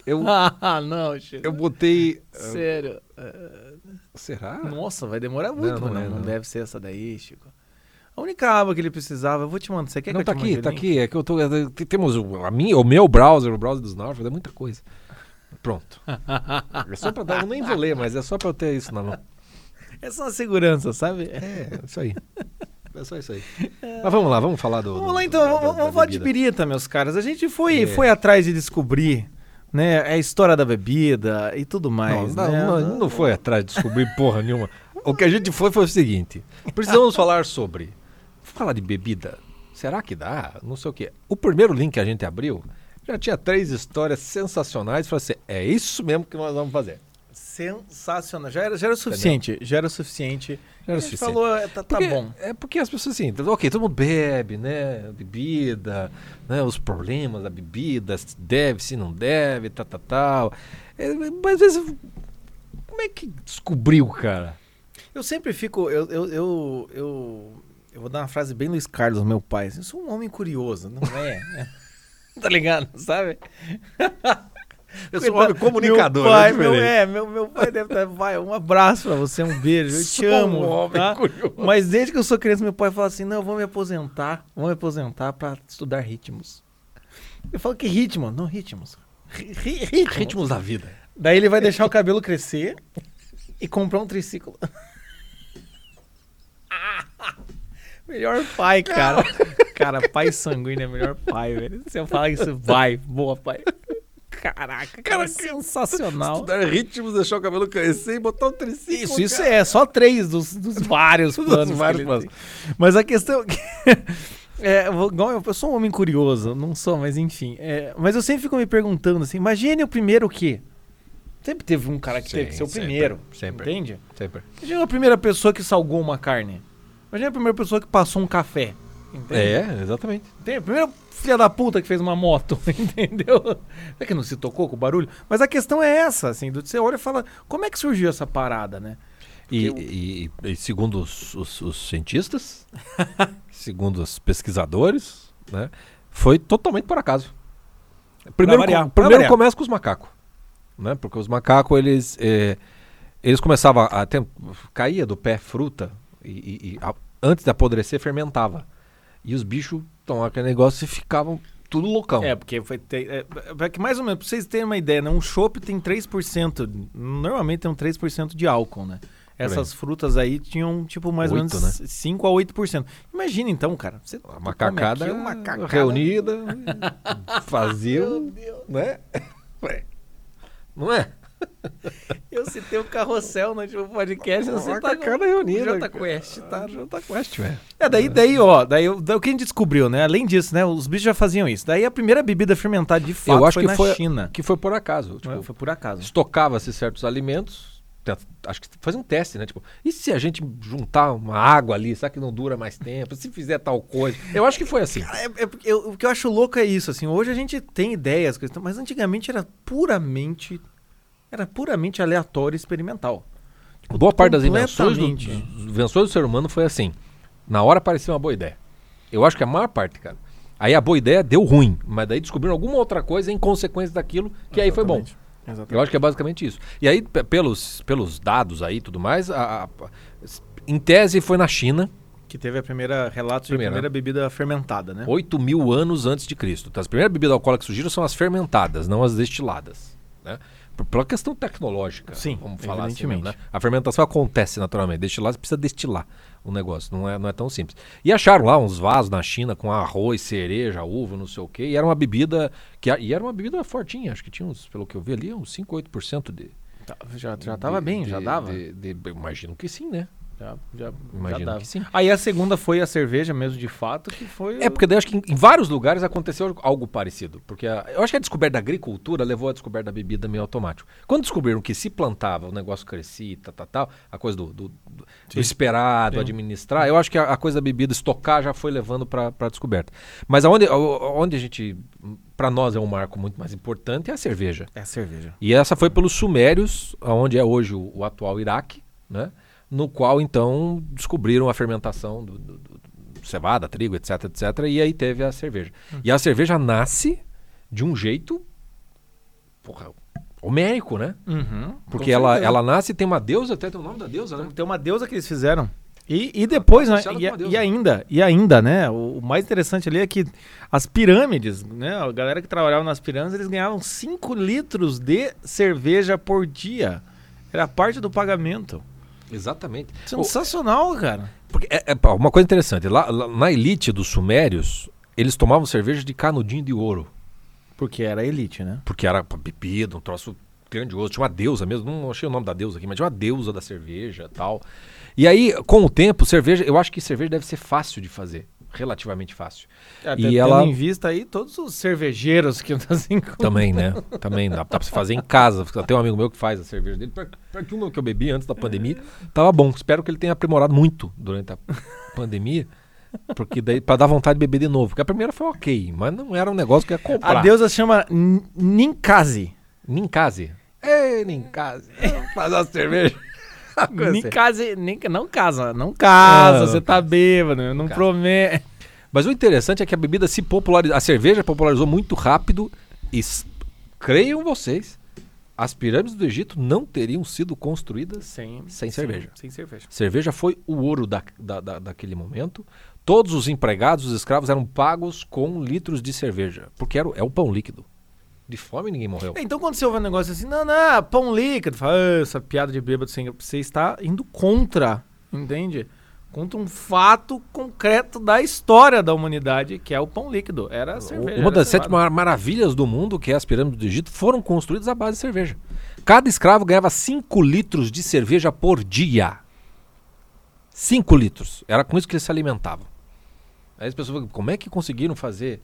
eu, (laughs) Ah, não, Chico. eu botei. Sério. Será? Nossa, vai demorar muito, não não, é, não não. deve ser essa daí, Chico. A única aba que ele precisava, eu vou te mandar. Você quer Não, que tá eu te aqui, mande tá o link? aqui. É que eu tô. é, tem- Temos o, a minha, o meu browser, o browser dos Norfolk, é muita coisa. Pronto. É só pra dar. Eu nem vou ler, mas é só pra eu ter isso na mão. É só segurança, sabe? É, isso aí. É só isso aí. Mas vamos lá, vamos falar do. Vamos do- lá então, da- vamos, da- vamos da falar de bebida. birita, meus caras. A gente foi, É. foi atrás de descobrir, né, a história da bebida e tudo mais, Não, né? não, não, não foi atrás de descobrir porra nenhuma. O que a gente foi foi o seguinte: precisamos falar sobre. Falar de bebida. Será que dá? Não sei o quê. O primeiro link que a gente abriu já tinha três histórias sensacionais. Falei assim: é isso mesmo que nós vamos fazer. Sensacional. Já era, já era o suficiente. Já era o suficiente. Já era A gente suficiente. falou, é, tá, tá Porque- bom. É porque as pessoas assim, ok, todo mundo bebe, né? Bebida, né? Os problemas da bebida, se deve, se não deve, tal, tal, tal. É, mas às vezes, como é que descobriu, cara? Eu sempre fico. Eu, eu, eu, eu, eu vou dar uma frase bem Luiz Carlos, meu pai. Eu sou um homem curioso, não é? (laughs) tá ligado? Sabe? Eu sou um homem comunicador, Meu pai, é meu, é, meu, meu pai deve estar. Vai, um abraço pra você, um beijo. Eu (laughs) te amo. um homem tá? curioso. Mas desde que eu sou criança, meu pai fala assim: não, eu vou me aposentar. Vou me aposentar pra estudar ritmos. Eu falo que ritmo? Não, ritmos. Ri- ri- ritmos. Ritmos da vida. Daí ele vai deixar o cabelo crescer e comprar um triciclo. (laughs) melhor pai, cara. Cara, pai sanguíneo é melhor pai, velho. Se eu falar isso, vai. Boa, pai. Caraca, cara, sensacional. Estudar ritmos, deixar o cabelo crescer e botar um triciclo. Isso, isso cara. é só três dos, dos vários (laughs) Dos planos. que vários planos. Mas a questão. é (laughs) É, eu, sou um homem curioso, não sou, mas enfim. É, mas eu sempre fico me perguntando assim: imagine o primeiro o quê? Sempre teve um cara que teve que ser o Sim, primeiro. sempre. Entende? Sempre. Imagina a primeira pessoa que salgou uma carne. Imagina a primeira pessoa que passou um café. Entende? É, exatamente. Tem a primeira filha da puta que fez uma moto, (laughs) entendeu? É que não se tocou com o barulho? Mas a questão é essa, assim, do- você olha e fala, como é que surgiu essa parada, né? E, Porque e- e segundo os, os- os cientistas, (laughs) segundo os pesquisadores, né, foi totalmente por acaso. Primeiro, variar, com- primeiro começa com os macacos, né? Porque os macacos eles eh, eles começavam a ter, caía do pé fruta e, e- e a- antes de apodrecer fermentava e os bichos tomavam aquele negócio e ficavam tudo loucão. É, porque foi. Ter, é, é que mais ou menos, pra vocês terem uma ideia, né? Um chopp tem 3%. Normalmente tem um 3% de álcool, né? Essas frutas aí tinham, tipo, mais ou Oito, menos 5 a 8%. Imagina então, cara. Você A come macacada, aqui, uma macacada- reunida, (laughs) fazia, né? (laughs) Não é? (laughs) Eu citei o carrossel no último podcast. Você tá macacada reunida, Jota cara. Quest, tá? Jota Quest, velho. É, daí, daí, ó, daí, o- daí o que a gente descobriu, né? Além disso, né? Os bichos já faziam isso. Daí a primeira bebida fermentada de fato Eu acho foi que na foi, China. que foi por acaso. Tipo, Foi- foi por acaso. estocava-se certos alimentos. Acho que fazia um teste, né? Tipo, e se a gente juntar uma água ali, será que não dura mais tempo? Se fizer tal coisa. Eu acho que foi assim. É, é eu- o que eu acho louco é isso, assim, hoje a gente tem ideias, mas antigamente era puramente era puramente aleatório e experimental. Tipo, Boa parte das invenções do, invenções do ser humano foi assim. Na hora parecia uma boa ideia. Eu acho que a maior parte, cara. Aí a boa ideia deu ruim, mas daí descobriram alguma outra coisa em consequência daquilo, que aí foi bom. Exatamente. Exatamente. Eu acho que é basicamente isso. E aí, pe- pelos, pelos dados aí e tudo mais, a- a- em tese foi na China, Que teve a primeira relato de Primeira. primeira bebida fermentada, né? 8 mil anos antes de Cristo. Então, as primeiras bebidas alcoólicas que surgiram são as fermentadas, não as destiladas. Né? Pela questão tecnológica, Sim, vamos falar assim mesmo, né? A fermentação acontece naturalmente. Destilar, você precisa destilar o negócio, não é, não é tão simples. E acharam lá uns vasos na China com arroz, cereja, uva, não sei o quê. E era uma bebida, que, e era uma bebida fortinha, acho que tinha uns, pelo que eu vi ali, uns 5, 8% de... Tá, Já, já tava de- bem, já de- dava. de- de- imagino que sim, né? Já, já, Imagino já sim. Aí a segunda foi a cerveja mesmo, de fato, que foi... É, porque daí acho que em, em vários lugares aconteceu algo parecido. Porque a- eu acho que a descoberta da agricultura levou à descoberta da bebida meio automático. Quando descobriram que se plantava, o negócio crescia, tal, tal, tal, a coisa do, do, do- do esperado, Sim. administrar, eu acho que a, a coisa da bebida estocar já foi levando para a descoberta. Mas aonde, onde a gente. para nós é um marco muito mais importante, é a cerveja. É a cerveja. E essa foi pelos sumérios, onde é hoje o, o atual Iraque, né? No qual então descobriram a fermentação do, do, do cevada, trigo, etc, etc. E aí teve a cerveja. E a cerveja nasce de um jeito porra, homérico, né? Uhum, Porque ela, certeza. ela nasce, tem uma deusa, até tem o nome da deusa, né? Tem uma deusa que eles fizeram. E, e depois, né? E, e ainda, e ainda, né? O, o mais interessante ali é que as pirâmides, né? A galera que trabalhava nas pirâmides, eles ganhavam 5 litros de cerveja por dia. Era parte do pagamento. Exatamente. Sensacional, cara. Porque é, é, uma coisa interessante, lá, lá na elite dos sumérios, eles tomavam cerveja de canudinho de ouro. Porque era elite, né? Porque era bebida, um troço grandioso. Tinha uma deusa mesmo, não achei o nome da deusa aqui, mas tinha uma deusa da cerveja e tal. E aí, com o tempo, cerveja, eu acho que cerveja deve ser fácil de fazer. Relativamente fácil. Até E ela- em vista aí todos os cervejeiros que assim Também, né? (laughs) Também dá, dá pra você fazer em casa. Tem um amigo meu que faz a cerveja dele. Pra que uma que eu bebi antes da pandemia, tava bom. Espero que ele tenha aprimorado muito durante a pandemia. Porque daí, pra dar vontade de beber de novo. Porque a primeira foi ok, mas não era um negócio que ia comprar. A deusa chama N- Ninkasi. Ninkasi. Ei, Ninkasi. Faz a cerveja. (laughs) Coisa assim. Ninkasi, Nink- não casa, não casa, Ah, você tá bêbado, não casa. promete. Mas o interessante é que a bebida se popularizou. A cerveja popularizou muito rápido. E creiam vocês, as pirâmides do Egito não teriam sido construídas Sem, Sem cerveja. Sem cerveja. Cerveja foi o ouro da, da, da- daquele momento. Todos os empregados, os escravos, eram pagos com litros de cerveja. Porque era, é o pão líquido. De fome ninguém morreu. Então quando você ouve um negócio assim, não, não, pão líquido, fala, "Ah, essa piada de bêbado sem você está indo contra, entende? Contra um fato concreto da história da humanidade, que é o pão líquido. Era a cerveja. Uma era das sete mar- maravilhas do mundo, que é as pirâmides do Egito, foram construídas à base de cerveja. Cada escravo ganhava 5 litros de cerveja por dia. 5 litros. Era com isso que eles se alimentavam. Aí as pessoas falam, como é que conseguiram fazer,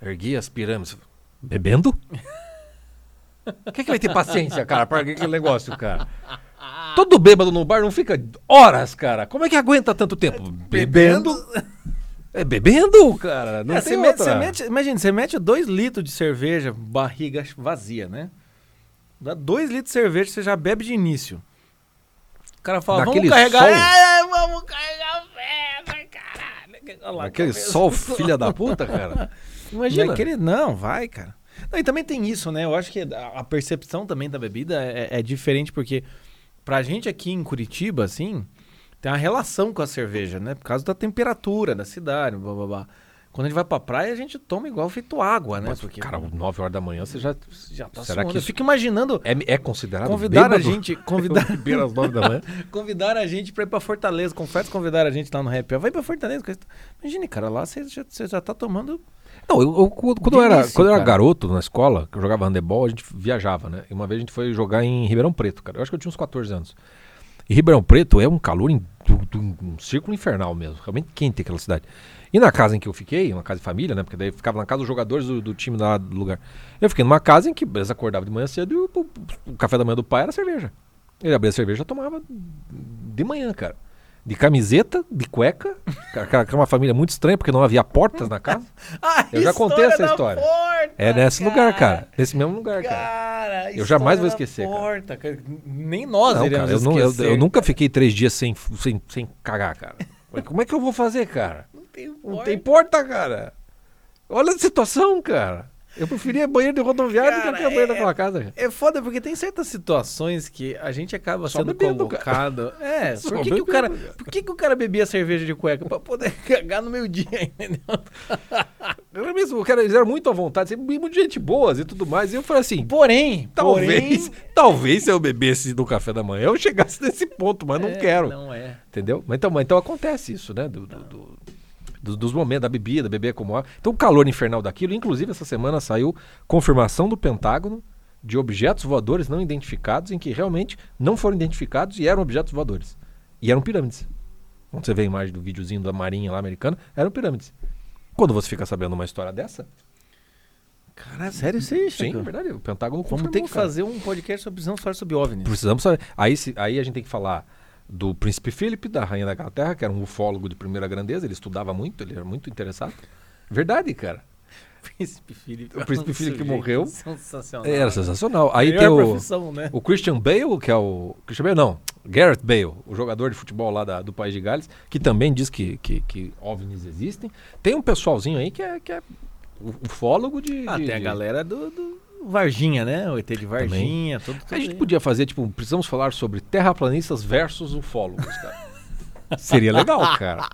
erguer as pirâmides? Bebendo? (laughs) Quem que vai ter paciência, cara, para aquele negócio, cara? Todo bêbado no bar não fica horas, cara. Como é que aguenta tanto tempo? Bebendo? É bebendo, cara. Não É, tem você outra. você mete- imagina, você mete 2 litros de cerveja, barriga vazia, né? Dá 2 litros de cerveja, você já bebe de início. O cara fala, Naquele vamos carregar. sol. É, vamos carregar o ferro, caralho. Olha lá, Aquele começou. sol (laughs) filha da puta, cara. Imagina. Naquele, não, vai, cara. Não, e também tem isso, né? Eu acho que a, percepção também da bebida é, é diferente, porque pra gente aqui em Curitiba, assim, tem uma relação com a cerveja, né? Por causa da temperatura da cidade, blá blá blá. Quando a gente vai pra praia, a gente toma igual feito água, né? Mas, Porque cara, 9 horas da manhã você já. já tá será que Eu fico imaginando é, é considerado convidar a gente, convidar, (laughs) beber às 9 da manhã? (laughs) convidar a gente pra ir pra Fortaleza. Confesso convidar a gente lá no Happy Hour. Vai pra Fortaleza. Imagine, cara, lá você já, você já tá tomando Não, eu, eu- quando, eu era, quando eu era garoto na escola, que eu jogava handebol, a gente viajava, né? E uma vez a gente foi jogar em Ribeirão Preto, cara. Eu acho que eu tinha uns 14 anos. E Ribeirão Preto é um calor, do- um círculo infernal mesmo. Realmente quente aquela cidade. E na casa em que eu fiquei, uma casa de família, né? Porque daí ficava na casa dos jogadores do, do time lá do lugar. Eu fiquei numa casa em que eles acordavam de manhã cedo e o, o- o café da manhã do pai era cerveja. Ele abria a cerveja e tomava de manhã, cara. De camiseta, de cueca. Cara, cara, que era uma família muito estranha, porque não havia portas na casa. (laughs) Ah, Eu já contei essa história. porta, É nesse lugar, cara. Nesse mesmo lugar, cara. Cara, Eu jamais vou esquecer, cara. Porta, cara. Nem nós Não, iremos cara, eu, não- eu- esquecer. eu nunca fiquei três dias sem, sem, sem cagar, cara. (laughs) Como é que eu vou fazer, cara? Não tem Não porta. tem porta, cara. Olha a situação, cara. Eu preferia banheiro de rodoviária do Cara, que banheiro é- daquela casa. cara. É foda porque tem certas situações que a gente acaba Só sendo bebendo, colocado. É, (laughs) Só por que, que o cara, bebendo, cara. por que, que o cara bebia cerveja de cueca? Pra poder (laughs) cagar no meio dia, entendeu? (laughs) Era mesmo, cara, eles eram muito à vontade, sempre muito gente boas e tudo mais. E eu falei assim, Porém, talvez, porém, talvez se eu bebesse no café da manhã eu chegasse nesse ponto, mas não é, quero. Não é. Entendeu? Mas então, mas então acontece isso, né? Do, do- do- do- dos momentos da bebida, beber como água. Então o calor infernal daquilo. Inclusive, essa semana saiu confirmação do Pentágono de objetos voadores não identificados em que realmente não foram identificados e eram objetos voadores. E eram pirâmides. Quando você vê a imagem do videozinho da marinha lá americana, eram pirâmides. Quando você fica sabendo uma história dessa, Cara, sério isso aí, sim, Chico? é verdade, o Pentágono Vamos ter que cara. fazer um podcast sobre não falar sobre OVNIs. Precisamos saber. Aí, se- aí a gente tem que falar do príncipe Philip, da rainha da Inglaterra, que era um ufólogo de primeira grandeza, ele estudava muito, ele era muito interessado. Verdade, cara. (laughs) Príncipe Felipe. O Príncipe Felipe que morreu. Sensacional. Era sensacional. Aí tem o, né? o Christian Bale, que é o. Christian Bale não. Garrett Bale, o jogador de futebol lá da- do País de Gales, que também diz que, que, que OVNIs existem. Tem um pessoalzinho aí que é, que é ufólogo de. Ah, de- tem a de- galera do, do Varginha, né? O ET de Varginha, tudo, tudo A gente aí. podia fazer, tipo, precisamos falar sobre terraplanistas versus ufólogos, cara. Seria legal, cara.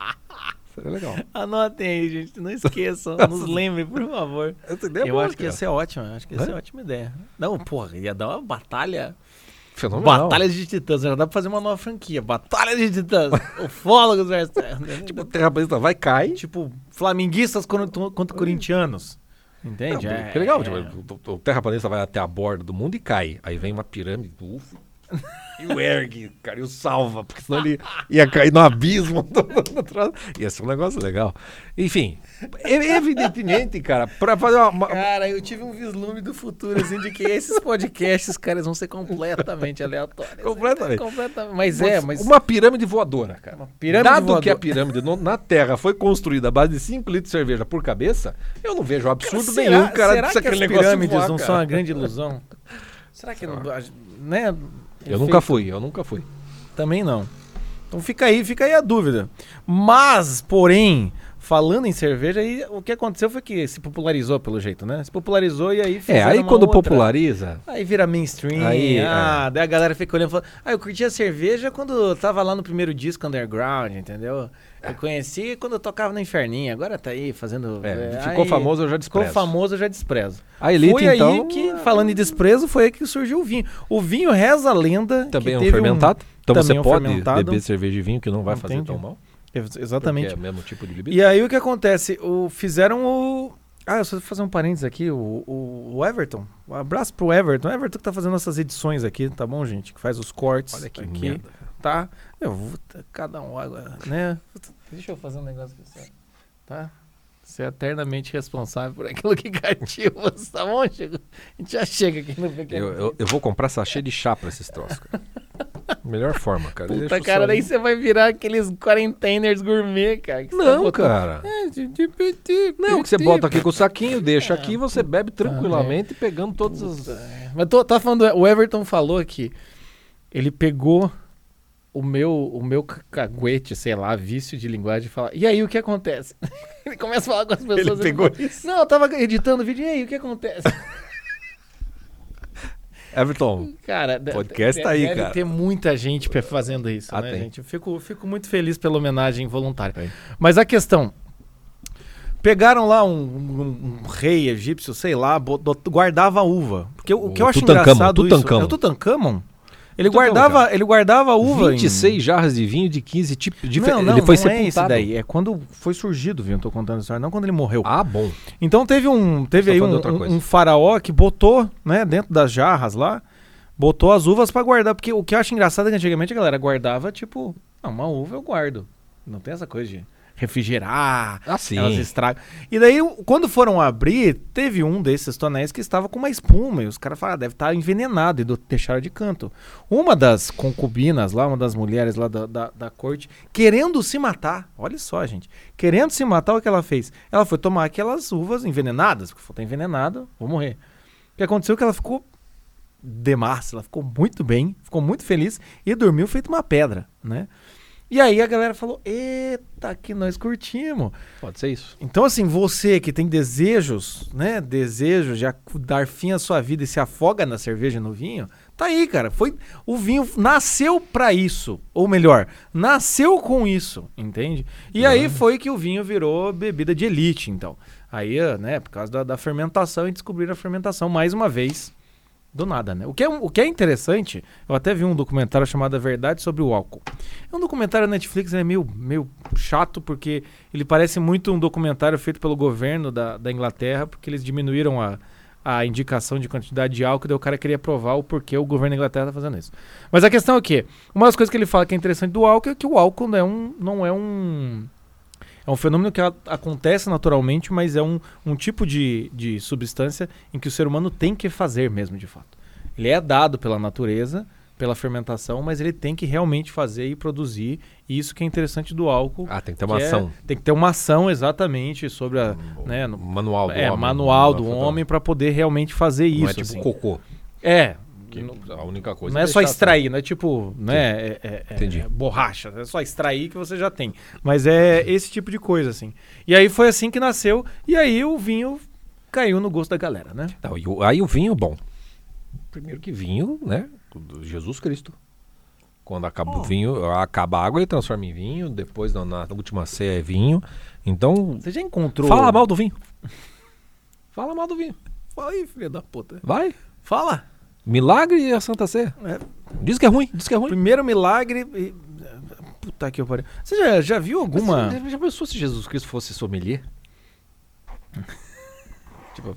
Seria legal. Anotem aí, gente. Não esqueçam. nos (laughs) lembrem, por favor. Essa ideia é eu boa, acho que ia cara. ser ótimo. eu Acho que ia É? ser ótima ideia. Não, porra, ia dar uma batalha. Fenomenal. Batalha de titãs. Já dá pra fazer uma nova franquia. Batalha de titãs. (laughs) Ufólogos versus. Tipo, terraplanista vai, cai. tipo, flamenguistas contra, contra corintianos. Entende? É- que legal, é- tipo, o, o terraplanista vai até a borda do mundo e cai. Aí vem uma pirâmide, ufa, e o ergue, cara, e o salva, porque senão ele ia cair no abismo. (laughs) ia ser um negócio legal. Enfim, e- evidentemente, cara, pra fazer uma. Cara, eu tive um vislumbre do futuro, assim, de que esses podcasts, cara, eles vão ser completamente aleatórios. (laughs) Completamente. Completamente. Mas é, mas. Uma pirâmide voadora, cara. Uma pirâmide Dado voadora. que a pirâmide no- na Terra foi construída à base de 5 litros de cerveja por cabeça, eu não vejo absurdo será, nenhum, cara, será que as pirâmides voar, não cara. são uma grande ilusão? Será que não. Né? Eu nunca fui, eu nunca fui. Também não. Então fica aí, fica aí a dúvida. Mas, porém, falando em cerveja, aí, o que aconteceu foi que se popularizou pelo jeito, né? Se popularizou e aí É, aí quando outra. populariza, Aí vira mainstream. Aí, ah, é. daí a galera fica olhando e fala: Ah, eu curtia cerveja quando tava lá no primeiro disco underground, entendeu? Eu conheci quando eu tocava no Inferninho, agora tá aí fazendo. É, é, ficou aí- famoso, eu já Ficou desprezo. famoso, eu já desprezo. A elite, foi então, aí que, falando em desprezo, foi aí que surgiu o vinho. O vinho reza a lenda. também é um fermentado. então também você é um pode fermentado. beber cerveja e vinho que não vai fazer Entendi. tão mal. Ex- Exatamente. Porque é o mesmo tipo de bebida. E aí o que acontece? O, fizeram o. Ah, eu só vou fazer um parênteses aqui. O, o, o Everton. Um abraço pro Everton. O Everton que tá fazendo essas edições aqui, tá bom, gente? Que faz os cortes. Olha que aqui, merda. Tá? Eu vou. Cada um agora, né? Deixa eu fazer um negócio aqui, só, tá? Você é eternamente responsável por aquilo que cativa você, tá bom? Chega- A gente já chega aqui no pequeno. Eu, eu, eu vou comprar sachê de chá pra esses troços, cara. Melhor forma, cara. Puta, cara, daí você vai virar aqueles quarenteners gourmet, cara. que você tá Não, botando- cara. É, de- de- de- Não, que você bota aqui com o saquinho, deixa aqui, você bebe é. tranquilamente, pegando todos os... Mas tô, tá falando, o Everton falou que ele pegou o meu, o meu ca- caguete, sei lá, vício de linguagem fala, e aí o que acontece? (laughs) ele começa a falar com as pessoas. Ele pegou fala, Não, eu tava editando o vídeo, e aí o que acontece? (laughs) Everton, Cara, Podcast tá aí, deve cara. ter muita gente fazendo isso, Ah, né, tem. gente? Eu fico, fico muito feliz pela homenagem voluntária. Tem. Mas a questão... Pegaram lá um, um- um rei egípcio, sei lá, guardava a uva. Porque o, o que eu acho Tutankhamon, engraçado isso... Tutankhamon. É o Tutankhamon? Ele Tutankhamon, guardava, ele guardava a uva em- 26 jarras de vinho de 15 tipos de... Não, não, ele foi não é esse sepultado. daí. É quando foi surgido o vinho, eu tô contando a história, não quando ele morreu. Ah, bom. Então teve um, teve aí um, um- faraó que botou, né, dentro das jarras lá, botou as uvas pra guardar, porque o que eu acho engraçado é que antigamente a galera guardava tipo, uma uva eu guardo. Não tem essa coisa de refrigerar, Ah, sim. elas estragam. E daí, quando foram abrir, teve um desses tonéis que estava com uma espuma. E os caras falaram, ah, deve estar envenenado. E do- deixaram de canto. Uma das concubinas lá, uma das mulheres lá da, da, da corte, querendo se matar. Olha só, gente. Querendo se matar, o que ela fez? Ela foi tomar aquelas uvas envenenadas. Porque falou, tá envenenada, vou morrer. O que aconteceu é que ela ficou de massa, ela ficou muito bem, ficou muito feliz e dormiu feito uma pedra, né? E aí a galera falou: Eita, que nós curtimos. Pode ser isso. Então, assim, você que tem desejos, né? Desejos de dar fim à sua vida e se afoga na cerveja e no vinho, tá aí, cara. Foi o vinho nasceu pra isso, ou melhor, nasceu com isso, entende? E aí foi que o vinho virou bebida de elite, então. Aí, né, por causa da, da fermentação e descobriram a fermentação mais uma vez do nada, né? O que, é, o que é interessante, eu até vi um documentário chamado A Verdade sobre o Álcool. É um documentário da Netflix, é meio, meio chato, porque ele parece muito um documentário feito pelo governo da, da Inglaterra, porque eles diminuíram a, a indicação de quantidade de álcool, daí o cara queria provar o porquê o governo da Inglaterra tá fazendo isso. Mas a questão é que, uma das coisas que ele fala que é interessante do álcool é que o álcool não é um... Não é um é um fenômeno que a- acontece naturalmente, mas é um, um tipo de, de substância em que o ser humano tem que fazer mesmo, de fato. Ele é dado pela natureza, pela fermentação, mas ele tem que realmente fazer e produzir. E isso que é interessante do álcool. Ah, tem que ter uma que é- ação. tem que ter uma ação exatamente sobre a. né, no- Manual do é, homem. manual do é homem para poder realmente fazer Não isso. é tipo assim. cocô. É. que Não, a única coisa não é só deixar- extrair, não é tipo, né, é, é- é Entendi. borracha, é só extrair que você já tem. Mas é esse tipo de coisa, assim. E aí foi assim que nasceu, e aí o vinho caiu no gosto da galera, né? Não, e o- aí o vinho, bom. Primeiro que vinho, né? Jesus Cristo. Quando acaba o vinho, acaba a água, ele transforma em vinho. Depois, na, na última ceia, é vinho. Então, Você já encontrou. fala mal do vinho. Fala mal do vinho. Fala aí, filho da puta. Vai. Fala. Milagre e a Santa Ceia. É, Diz que é ruim, diz que é ruim. primeiro milagre. e- Puta que eu pariu. Você já, já viu alguma. Mas, já pensou se Jesus Cristo fosse sommelier? (laughs) tipo.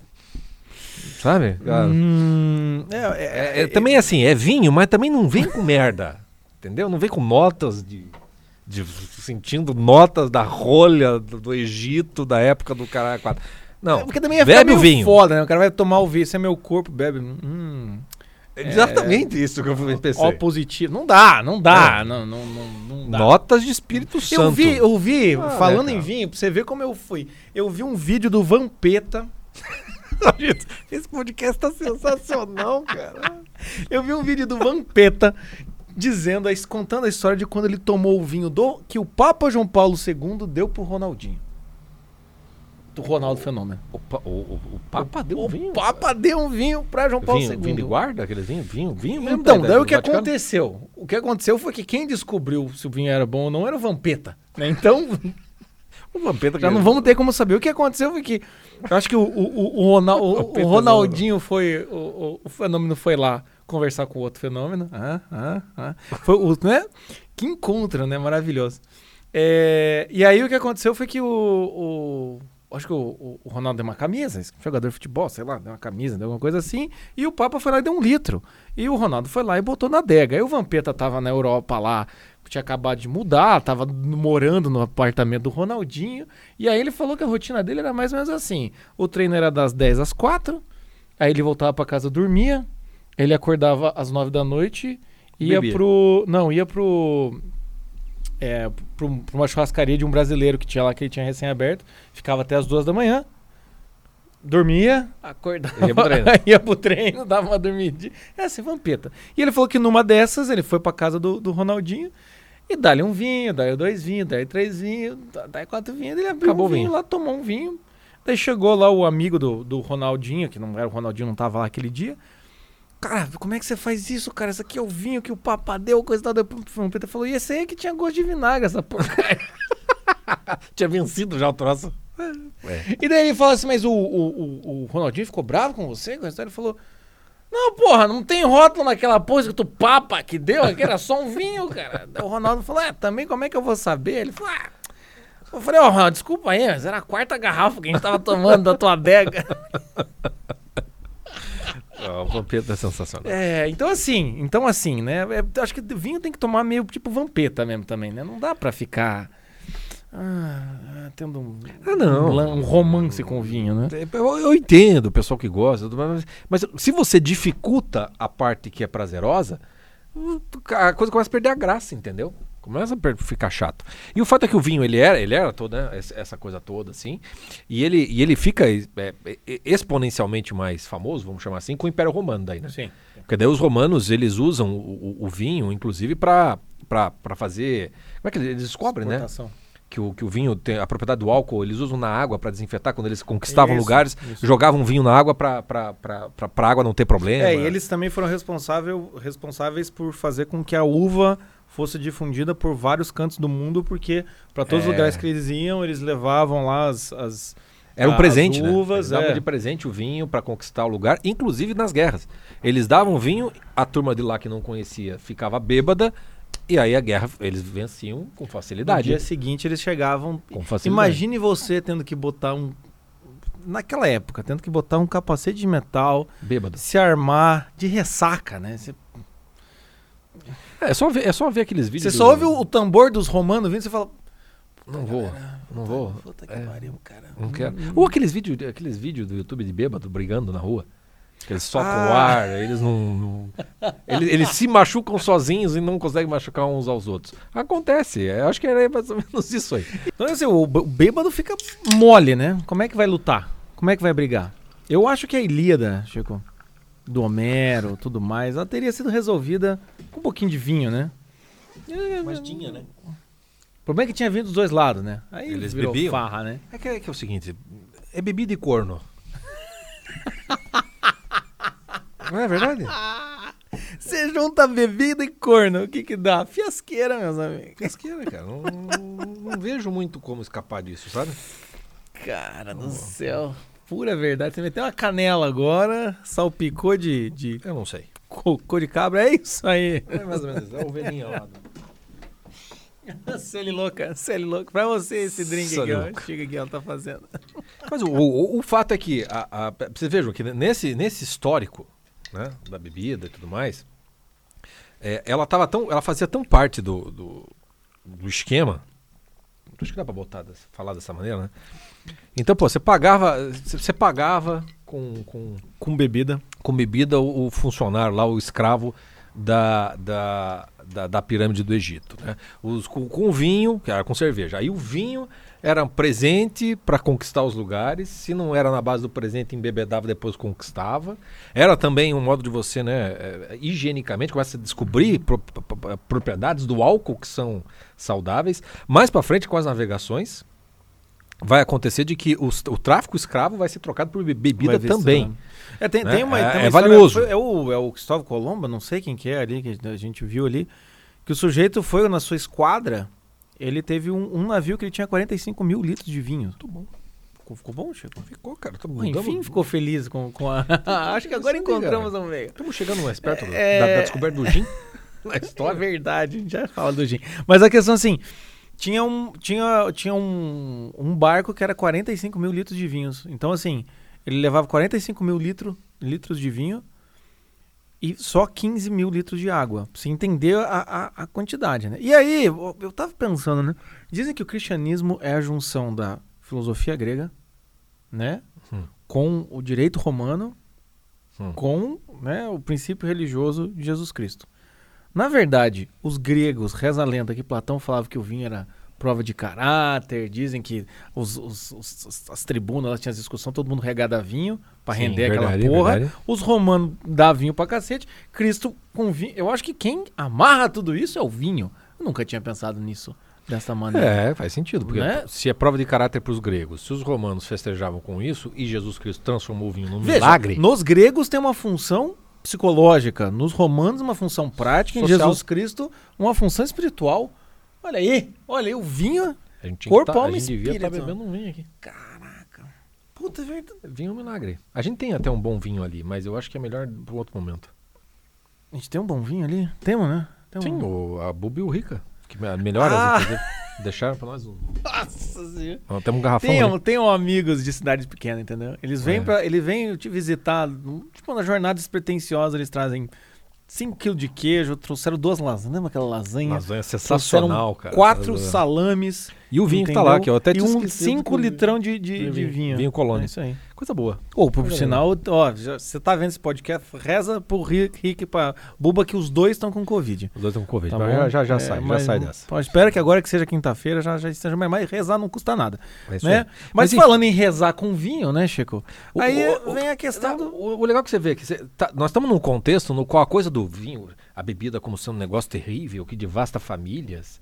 Sabe? Ah, Hum, é, É, é- é- também assim, é vinho, mas também não vem com merda. Entendeu? Não vem com notas de. de sentindo notas da rolha do, do Egito, da época do caralho. Não. É, porque também ficar bebe o vinho. foda, né? O cara vai tomar o vinho, esse é meu corpo, bebe. Hum, Exatamente isso que eu pensei. ó positivo. Não dá, não dá. Não, não, não, não dá. Notas de Espírito Santo. Eu vi, eu vi, Ah, falando em vinho, pra você ver como eu fui. Eu vi um vídeo do Vampeta. (laughs) Esse podcast tá sensacional, (laughs) cara. Eu vi um vídeo do Vampeta dizendo, contando a história de quando ele tomou o vinho do que o Papa João Paulo II deu pro Ronaldinho. Do Ronaldo Fenômeno. O, o- o- o Papa deu o vinho. Papa deu um vinho pra João Paulo vinho, II. vinho de guarda, aquele vinho? Vinho, vinho mesmo. Então, da- daí da- o que Vaticano? aconteceu? O que aconteceu foi que quem descobriu se o vinho era bom ou não era o Vampeta. Né? Então, (laughs) O Vampeta Já não vamos ter como saber. O que aconteceu foi que. Eu acho que o, o, o, o Ronal- o- o Ronaldinho foi. O, o- o fenômeno foi lá conversar com o outro fenômeno. Ah, ah, ah. Foi o, né? Que encontro, né? Maravilhoso. É, e aí o que aconteceu foi que o. acho que o, o- o Ronaldo deu uma camisa, jogador de futebol, sei lá, deu uma camisa, deu alguma coisa assim. E o Papa foi lá e deu um litro. E o Ronaldo foi lá e botou na adega. Aí o Vampeta tava na Europa lá, tinha acabado de mudar, tava morando no apartamento do Ronaldinho. E aí ele falou que a rotina dele era mais ou menos assim. O treino era das 10 às 4, aí ele voltava pra casa, dormia, ele acordava às 9 da noite, ia Bebia. pro... Não, ia pro... É, pro, pra uma churrascaria de um brasileiro que tinha lá, que ele tinha recém-aberto, ficava até as 2 da manhã, dormia, acordava, (laughs) Ia pro treino. ia pro treino, dava uma dormidinha. É assim, vampeta. E ele falou que numa dessas ele foi pra casa do, do Ronaldinho e dá-lhe um vinho, dá-lhe dois vinhos, dá-lhe três vinhos, dá- dá-lhe quatro vinhos. Ele abriu Acabou um o vinho vinho. lá, tomou um vinho. Daí chegou lá o amigo do, do Ronaldinho, que não era o Ronaldinho, não tava lá aquele dia. Cara, como é que você faz isso, cara? Isso aqui é o vinho que o Papa deu, coisa tal. Daí O Vampeta falou, e esse aí é que tinha gosto de vinagre, essa porcaria. (laughs) Tinha vencido já o troço. E daí ele falou assim, mas o, o, o, Ronaldinho ficou bravo com você? Ele falou, não, porra, não tem rótulo naquela pose que tu papa que deu, que era só um vinho, cara. O Ronaldo falou, é, também como é que eu vou saber? Ele falou, ah... Eu falei, ó, Ronaldo, desculpa aí, mas era a quarta garrafa que a gente tava tomando da tua adega. (laughs) O Vampeta é sensacional. É, então assim, então assim, né? é, acho que vinho tem que tomar meio tipo vampeta mesmo também, né? Não dá pra ficar ah, tendo um, Ah, não. um, um romance com o vinho, né? Eu, eu entendo o pessoal que gosta, mais, mas se você dificulta a parte que é prazerosa, a coisa começa a perder a graça, entendeu? Começa a ficar chato. E o fato é que o vinho, ele era, ele era toda né, essa coisa toda, assim, e ele, e ele fica é, é, exponencialmente mais famoso, vamos chamar assim, com o Império Romano daí, né? Sim. Porque daí os romanos, eles usam o, o- o vinho, inclusive, para fazer... Como é que eles descobrem, né? Que o, que o vinho tem a propriedade do álcool, eles usam na água para desinfetar quando eles conquistavam Isso, lugares, isso. jogavam vinho na água para a água não ter problema. É, e eles também foram responsável, responsáveis por fazer com que a uva fosse difundida por vários cantos do mundo, porque para todos os É. lugares que eles iam, eles levavam lá as. as Era um as presente, né? uvas, Eles davam é. de presente o vinho para conquistar o lugar, inclusive nas guerras. Eles davam vinho, a turma de lá que não conhecia ficava bêbada, e aí a guerra eles venciam com No facilidade. dia seguinte eles chegavam. Com facilidade. Imagine você tendo que botar um. Naquela época, tendo que botar um capacete de metal, Bêbado. se armar de ressaca, né? Você, É só ver, é só ver aqueles você vídeos. só do- ouve o, o tambor dos romanos vindo e você fala. Não vou, não vou. Puta que É. pariu, cara. Não quero. Ou aqueles vídeos aqueles vídeos do YouTube de bêbado brigando na rua. Eles soltam Ah. o ar, eles não. não- eles, eles se machucam sozinhos e não conseguem machucar uns aos outros. Acontece, é, eu acho que era mais ou menos isso aí. Então, assim, o, o bêbado fica mole, né? Como é que vai lutar? Como é que vai brigar? Eu acho que a Ilíada, Chico, do Homero, tudo mais, ela teria sido resolvida com um pouquinho de vinho, né? Mas tinha, né? O problema é que tinha vindo dos dois lados, né? Aí Eles virou bebiam? farra, né? É que, é que é o seguinte: é bebida e corno. (laughs) Não é verdade? Você junta bebida e corno, o que que dá? Fiasqueira, meus amigos. Casqueira, cara. Não, não- não vejo muito como escapar disso, sabe? Cara do céu. Pura verdade. Você meteu uma canela agora, salpicou de, de Eu não sei. cocô de cabra, é isso aí. É mais ou menos. É a ovelhinha lá. (laughs) Cele louca, cele louca. Pra você esse drink aqui, Cele ó. louca. Chega aqui, ela tá fazendo. Mas o, o, o fato é que, a, a, vocês vejam que nesse, nesse histórico né, da bebida e tudo mais, é, ela, tava tão, ela fazia tão parte do, do, do esquema. Acho que dá pra botar, falar dessa maneira, né? Então, pô, você pagava, você pagava com, com, Com bebida. com bebida o, o funcionário lá, o escravo da, da, da, da pirâmide do Egito. Né? Os, com, com vinho, que era com cerveja. Aí o vinho era um presente para conquistar os lugares. Se não era na base do presente, embebedava, depois conquistava. Era também um modo de você, né, eh, higienicamente, começa a descobrir pro- pro- pro- propriedades do álcool que são saudáveis. Mais para frente, com as navegações, vai acontecer de que os- o tráfico escravo vai ser trocado por be- bebida também. se- É, tem, né? tem uma, É- tem uma é história- valioso. foi- é, o, é o Cristóvão Colombo, não sei quem que é ali, que a gente viu ali, que o sujeito foi na sua esquadra, ele teve um, um navio que ele tinha 45 mil litros de vinho. Muito bom. Ficou, ficou bom, Chico? Ficou, cara. Tá Pô, enfim, ficou feliz com, com a... (laughs) Acho que agora aí, encontramos um meio. Estamos chegando mais perto É- da, da descoberta do (laughs) gin na É história. verdade, a gente já fala do gin. Mas a questão assim, tinha um, tinha, tinha um, um barco que era 45 mil litros de vinhos. Então assim, ele levava 45 mil litro, litros de vinho e só 15 mil litros de água. Pra você entender a, a, a quantidade, né? E aí, eu, tava pensando, né? Dizem que o cristianismo é a junção da filosofia grega, né? Hum. Com o direito romano, Hum. com né, o princípio religioso de Jesus Cristo. Na verdade, os gregos, reza a lenda que Platão falava que o vinho era prova de caráter, dizem que os, os- os- as tribunas lá tinham as discussões, todo mundo regada a vinho pra Sim, render verdade, aquela porra. verdade. Os romanos dá vinho pra cacete, Cristo com vinho. Eu acho que quem amarra tudo isso é o vinho. Eu nunca tinha pensado nisso dessa maneira. É, faz sentido. Porque Né? se é prova de caráter para os gregos, se os romanos festejavam com isso e Jesus Cristo transformou o vinho num Veja, milagre, nos gregos tem uma função psicológica, nos romanos uma função prática, em Social. Jesus Cristo uma função espiritual. Olha aí, olha aí, o vinho. a gente, corpo, tá, a gente devia estar espírito. bebendo um vinho aqui. Caraca. Puta é verdade. Vinho é um milagre. A gente tem até um bom vinho ali, mas eu acho que é melhor para outro momento. A gente tem um bom vinho ali? Temos, né? Temos. Sim, o, a Bubi e o Rica. Que me- melhoras, Ah. inclusive. Deixaram para nós um. (laughs) Nossa senhora. Temos um garrafão. Tenham, amigos de cidades pequenas, entendeu? Eles vêm É. para, ele vem te visitar, tipo na jornada despretensiosa, eles trazem 5 kg de queijo, trouxeram duas lasanhas, lembra aquela lasanha? Lasanha sensacional, cara. quatro salames. E o vinho que tá entendeu? lá, que eu até E um esqueci 5 do- litrão de, de, de vinho. vinho. Vinho Colônia. É isso aí. Coisa boa. Ou, por sinal, ó, você tá vendo esse podcast, reza pro Rick, Rick pra Buba que os dois estão com Covid. Os dois estão com Covid. Tá já já, já É, sai, já sai dessa. Pô, espero que agora que seja quinta-feira já, já esteja mais, mas rezar não custa nada, É né? Mas, Mas, falando em rezar com vinho, né, Chico? O- aí o- o- vem a questão do... O, o legal que você vê é que você tá- nós estamos num contexto no qual a coisa do vinho, a bebida como sendo um negócio terrível, que devasta famílias,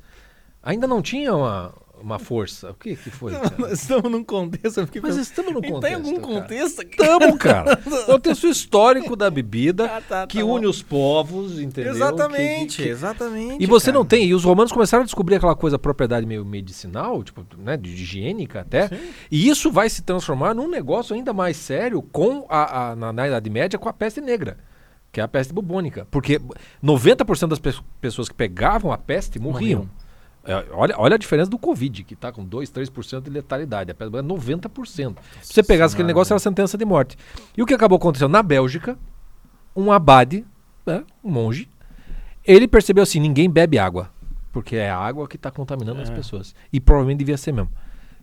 ainda não tinha uma, uma força. O que que foi? cara? Estamos num contexto, Mas pensando, estamos no "Tem contexto. algum cara. contexto aqui? Estamos, cara. (laughs) Contexto histórico da bebida (laughs) Ah, tá, que tá bom. une os povos, entendeu? Exatamente, Que- que- exatamente. E você cara. não tem, e os romanos começaram a descobrir aquela coisa, propriedade meio medicinal, tipo, né, de higiênica até, Sim. e isso vai se transformar num negócio ainda mais sério com a, a- na, na Idade Média com a peste negra, que é a peste bubônica. Porque 90% das pe- pessoas que pegavam a peste morriam. É, olha, olha a diferença do Covid, que está com 2, 3% de letalidade. A bubônica é 90%. Se você pegasse aquele negócio, era sentença de morte. E o que acabou acontecendo? Na Bélgica, um abade, né, um monge, ele percebeu assim: ninguém bebe água. Porque é a água que está contaminando as É. pessoas. E provavelmente devia ser mesmo.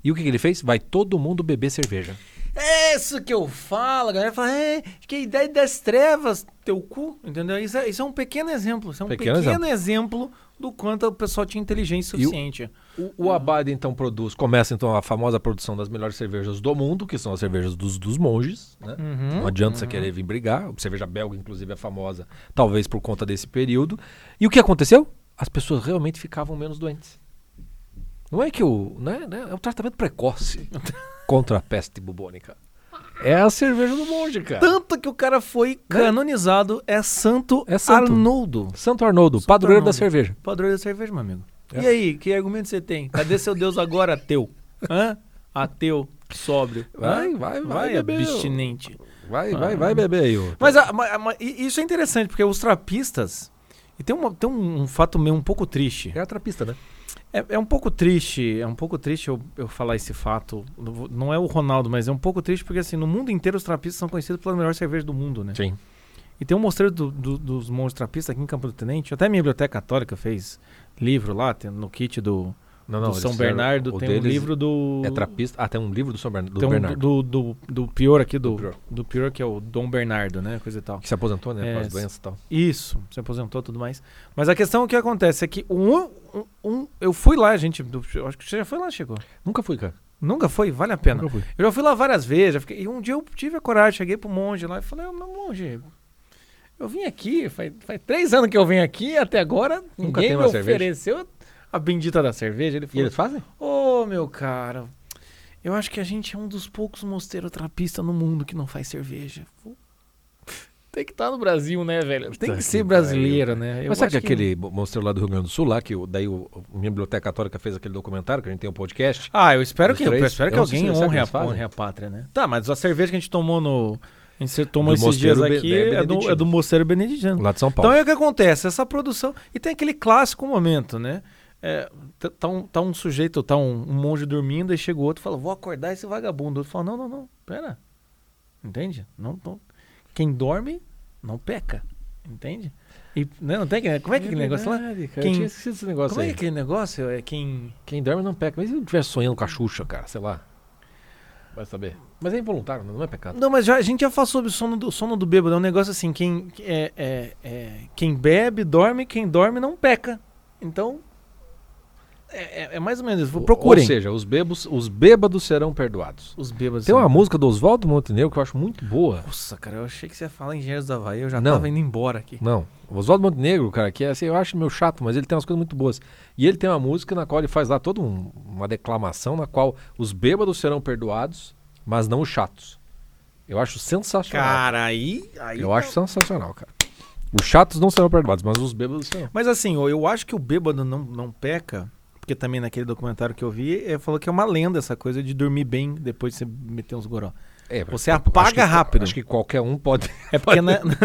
E o que, que ele fez? Vai todo mundo beber cerveja. É isso que eu falo. A galera fala, é, que a ideia das trevas, teu cu, entendeu? Isso é, isso é um pequeno exemplo. Isso é um Pequeno pequeno, exemplo. Do quanto o pessoal tinha inteligência E o- suficiente. O, o Abad então produz, começa então a famosa produção das melhores cervejas do mundo, que são as cervejas dos, dos monges, né? Uhum. Não adianta você querer vir brigar. A cerveja belga, inclusive, é famosa, talvez por conta desse período. E o que aconteceu? As pessoas realmente ficavam menos doentes. Não é que o. Né, né, é o tratamento precoce (laughs) contra a peste bubônica. É a cerveja do monge, cara. Tanto que o cara foi canonizado é Santo, É santo. Arnoldo. Santo Arnoldo, Santo padroeiro da Arnoldo. cerveja. Padroeiro da cerveja, meu amigo. É. E aí, que argumento você tem? Cadê seu Deus agora, ateu? Hã? Ateu, sóbrio. Vai, vai, vai, Vai, abstinente. Vai, vai, vai beber aí. ô. Mas, a- ma- ma- e- isso é interessante, porque os trapistas. E tem, uma- tem um, um fato meio um pouco triste. É a trapista, né? É, é um pouco triste, é um pouco triste eu, eu falar esse fato. Não é o Ronaldo, mas é um pouco triste porque assim, no mundo inteiro os trapistas são conhecidos pela melhor cerveja do mundo, né? Sim. E tem um mostreiro do- do- dos monges trapistas aqui em Campo do Tenente. Até a minha biblioteca católica fez livro lá, no kit do, Não, do não. São eles fizeram- Bernardo, o tem um livro do. É trapista. Ah, tem um livro do São Bernardo. Do tem um Bernardo. do, do, do pior aqui, do, Do Prior. do pior, que é o Dom Bernardo, né? Coisa e tal. Que se aposentou, né? É, com as doenças e tal. Isso, se aposentou e tudo mais. Mas a questão que acontece é que um, um, um- eu fui lá, gente. do- eu acho que você já foi lá, chegou. Nunca fui, cara. Nunca foi? Vale a pena. Eu já fui lá várias vezes. já fiquei- e um dia eu tive a coragem, cheguei pro monge lá e falei, "Ô, meu monge, eu vim aqui, faz, faz três anos que eu venho aqui, até agora Nunca ninguém me uma cerveja?" A bendita da cerveja. Ele E falou, eles fazem? ô meu cara, eu acho que a gente é um dos poucos mosteiros trapistas no mundo que não faz cerveja. Tem que estar no Brasil, né, velho? Tem que ser que brasileiro, né? Eu Mas sabe acho que aquele mostrou lá do Rio Grande do Sul, lá, que o- daí o, a minha biblioteca católica fez aquele documentário, que a gente tem um podcast. Ah, eu espero que, eu espero que Eu alguém honre a, honre a pátria, né? Tá, mas a cerveja que a gente tomou no. A gente tomou Do esses dias Mosteiro aqui é é, do, é do Mosteiro Beneditino. Lá de São Paulo. Então é o que acontece, essa produção. E tem aquele clássico momento, né? É, tá, tá um, tá um sujeito, tá um, um monge dormindo, aí chega o outro e fala: Vou acordar esse vagabundo. O outro fala: Não, não, não, pera. Entende? Não, não. Quem dorme não peca. Entende? E né, não tem Como é que é aquele negócio lá? cara. Quem- Eu tinha esquecido esse negócio Como é aí. que é aquele negócio? É quem. Quem dorme não peca. Mas se eu estiver sonhando com a Xuxa, cara, sei lá. Vai saber. Mas é involuntário, não é pecado. Não, mas já, a gente já falou sobre o sono do, sono do bêbado. É um negócio assim: quem, é, é, é, quem bebe, dorme, quem dorme não peca. Então. É, é- é mais ou menos isso. Procurem. Ou seja, os bêbados, os bêbados serão perdoados. os bêbados. Tem uma música do Oswaldo Montenegro que eu acho muito boa. Nossa, cara, eu achei que você ia falar Engenheiros da Havaí. Eu já Não. tava indo embora aqui. Não, o Oswaldo Montenegro, cara, que é assim, eu acho meio chato, mas ele tem umas coisas muito boas. E ele tem uma música na qual ele faz lá toda um- uma declamação na qual os bêbados serão perdoados, mas não os chatos. Eu acho sensacional. Cara, aí. aí eu acho sensacional, cara. Os chatos não serão perdoados, mas os bêbados serão. Mas assim, eu acho que o bêbado não, não peca. Porque também naquele documentário que eu vi, ele falou que é uma lenda essa coisa de dormir bem depois de você meter uns goró. É, Você apaga acho que- rápido. Acho que qualquer um pode. (laughs) É porque (laughs) na, na-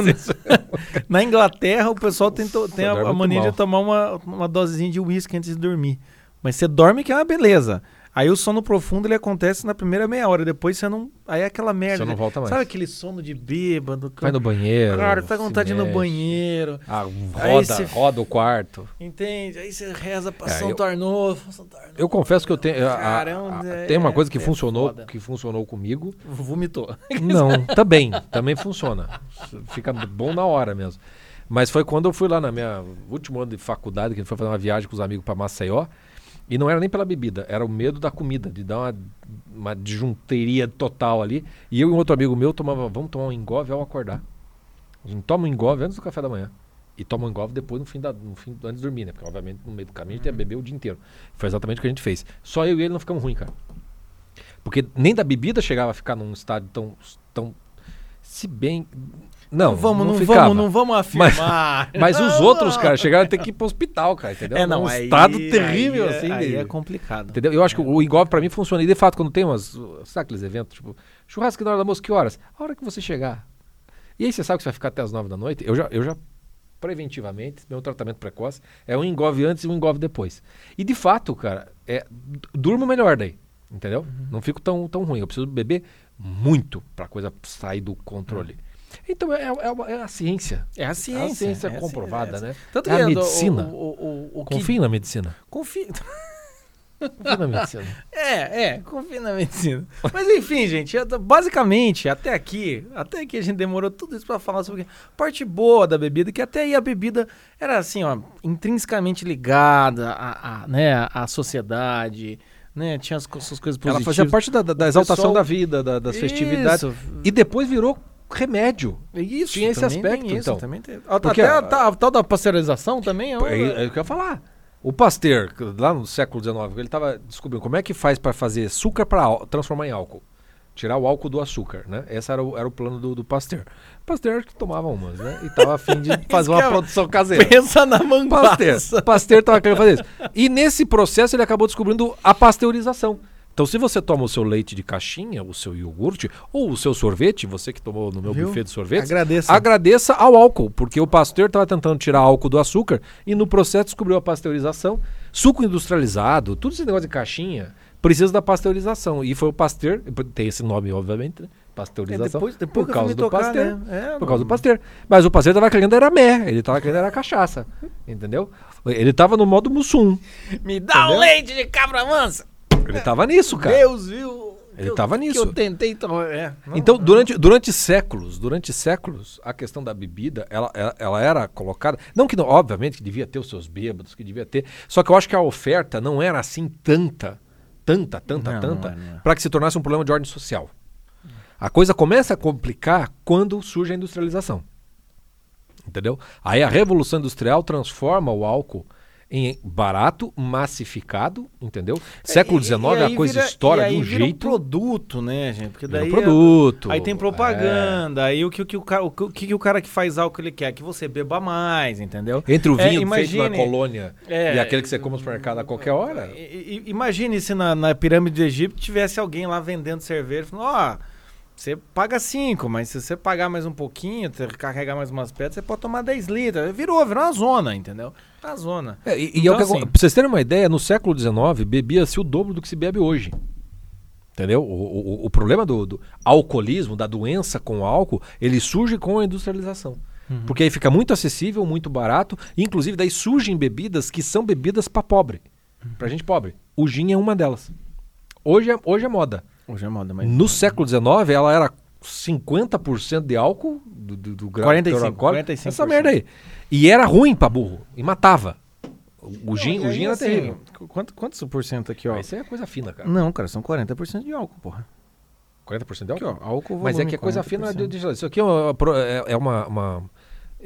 (laughs) na Inglaterra o pessoal tem, to- tem a, a mania de tomar uma, uma dosezinha de uísque antes de dormir. Mas você dorme que é uma beleza. Aí o sono profundo ele acontece na primeira meia hora, depois você não. Aí é aquela merda. Você não volta mais. Sabe aquele sono de bêbado? Vai no banheiro. Cara, tá com vontade de ir no banheiro. Ah, roda, você- roda o quarto. Entende? Aí você reza pra É, São eu- Tarnofo. Eu confesso que eu tenho. a- a- Caramba, a- é- tem uma coisa que é funcionou, foda. que funcionou comigo. Vomitou. (laughs) Não, também, também funciona. Fica bom na hora mesmo. Mas foi quando eu fui lá na minha último ano de faculdade, que a gente foi fazer uma viagem com os amigos para Maceió, e não era nem pela bebida, era o medo da comida, de dar uma, uma disjunteria total ali. E eu e um outro amigo meu tomava, vamos tomar um engove ao acordar. A gente toma um engove antes do café da manhã. E toma um engove depois no fim da, no fim, antes de dormir, né? Porque obviamente no meio do caminho a gente ia beber o dia inteiro. Foi exatamente o que a gente fez. Só eu e ele não ficamos ruim, cara. Porque nem da bebida chegava a ficar num estado tão. tão se bem. Não, vamos, não, ficava. vamos, não vamos afirmar. (laughs) Mas os Não, outros, não. cara, chegaram a ter que ir pro hospital, cara, entendeu? É, não, um aí, estado terrível, aí é- assim. Aí é complicado. Entendeu? Eu acho que o engove pra mim funciona. E de fato, quando tem umas. Sabe aqueles eventos, tipo, churrasco na hora da moça, que horas? A hora que você chegar. E aí você sabe que você vai ficar até as nove da noite? Eu já, eu já preventivamente, meu tratamento precoce é um engove antes e um engove depois. E de fato, cara, é, durmo melhor daí. Entendeu? Uhum. Não fico tão, tão ruim. Eu preciso beber muito pra coisa sair do controle. Então é, é, uma- é a ciência. É a É ciência. a ciência é a comprovada, ciência. né? Tanto É a medicina. O, o, o, o que- Confie na medicina. Confia. (laughs) Confia na medicina. É, é, confia na medicina. Mas enfim, gente, basicamente, até aqui, até aqui a gente demorou tudo isso pra falar sobre a parte boa da bebida, que até aí a bebida era assim, ó, intrinsecamente ligada à, à, né, à sociedade, né, tinha as, suas coisas Ela positivas. fazia parte da, da- da exaltação pessoal- da vida, da- das festividades. Isso, E depois virou remédio. isso, tinha esse aspecto, isso, então. também tem. Até Porque a, a- ta- a tal da pasteurização também é, uma- É, é o que eu ia falar. O Pasteur, lá no século XIX, ele estava descobrindo como é que faz para fazer açúcar para transformar em álcool. Tirar o álcool do açúcar, né? Esse era o, era o plano do, do Pasteur. Pasteur que tomava umas, né? E tava afim de (laughs) fazer uma é- produção caseira. pensa na manguaça. Pasteur. Pasteur tava querendo fazer isso. E nesse processo ele acabou descobrindo a pasteurização. Então, se você toma o seu leite de caixinha, o seu iogurte, ou o seu sorvete, você que tomou no meu Viu? buffet de sorvetes, Agradeça. agradeça ao álcool, porque o Pasteur estava tentando tirar álcool do açúcar e no processo descobriu a pasteurização. Suco industrializado, tudo esse negócio de caixinha, precisa da pasteurização. E foi o Pasteur, tem esse nome, obviamente, né? É, pasteurização, depois, depois por causa do tocar, Pasteur. né? É, Por causa do Pasteur. Mas o Pasteur tava querendo era mé, ele tava querendo era cachaça. Entendeu? Ele tava no modo Mussum. Me dá um leite de cabra mansa. Ele tava nisso, cara. Deus viu. Ele eu- tava que nisso. eu tentei tomar. É, não, Então, não. durante, durante séculos, durante séculos, a questão da bebida, ela, ela, ela era colocada. Não que não, obviamente, que devia ter os seus bêbados, que devia ter. Só que eu acho que a oferta não era assim tanta, tanta, tanta, Não, tanta, é, é. para que se tornasse um problema de ordem social. A coisa começa a complicar quando surge a industrialização. Entendeu? Aí a revolução industrial transforma o álcool em barato, massificado, entendeu? Século E- XIX a coisa vira- estoura aí de um vira jeito. produto, né, gente? Porque Vira daí um produto. Aí tem é. propaganda, aí o que, o, que o, cara, o, que, o cara que faz álcool ele quer? Que você beba mais, entendeu? Entre o É, vinho feito imagine- na colônia É, e aquele que você come no supermercado a qualquer hora. Imagine se na, na pirâmide do Egito tivesse alguém lá vendendo cerveja, falando, ó, você paga 5, mas se você pagar mais um pouquinho, você carregar mais umas pedras, você pode tomar 10 litros. Virou, virou uma zona, entendeu? Uma zona. É, e, e Então, é o que assim- pra vocês terem uma ideia, no século XIX bebia-se o dobro do que se bebe hoje. Entendeu? O, o- o problema do, do alcoolismo, da doença com o álcool, ele surge com a industrialização. Uhum. Porque aí fica muito acessível, muito barato, e inclusive daí surgem bebidas que são bebidas para pobre, Uhum. pra gente pobre. O gin é uma delas. Hoje é, hoje é moda. Hoje é moda, mas... No século XIX, ela era 50% de álcool, do, do, do grau 45, teor alcoólico, 45%. Essa merda aí. E era ruim pra burro. E matava. O, o gin, Não, o gin era assim, terrível. qu- Quanto, quantos por cento aqui, ó? Mas Isso aí é coisa fina, cara. Não, cara, são 40% de álcool, porra. 40% de Aqui, álcool? ó, álcool Mas é que é coisa fina. 40%. de- de- Isso aqui é uma. é- é uma- uma-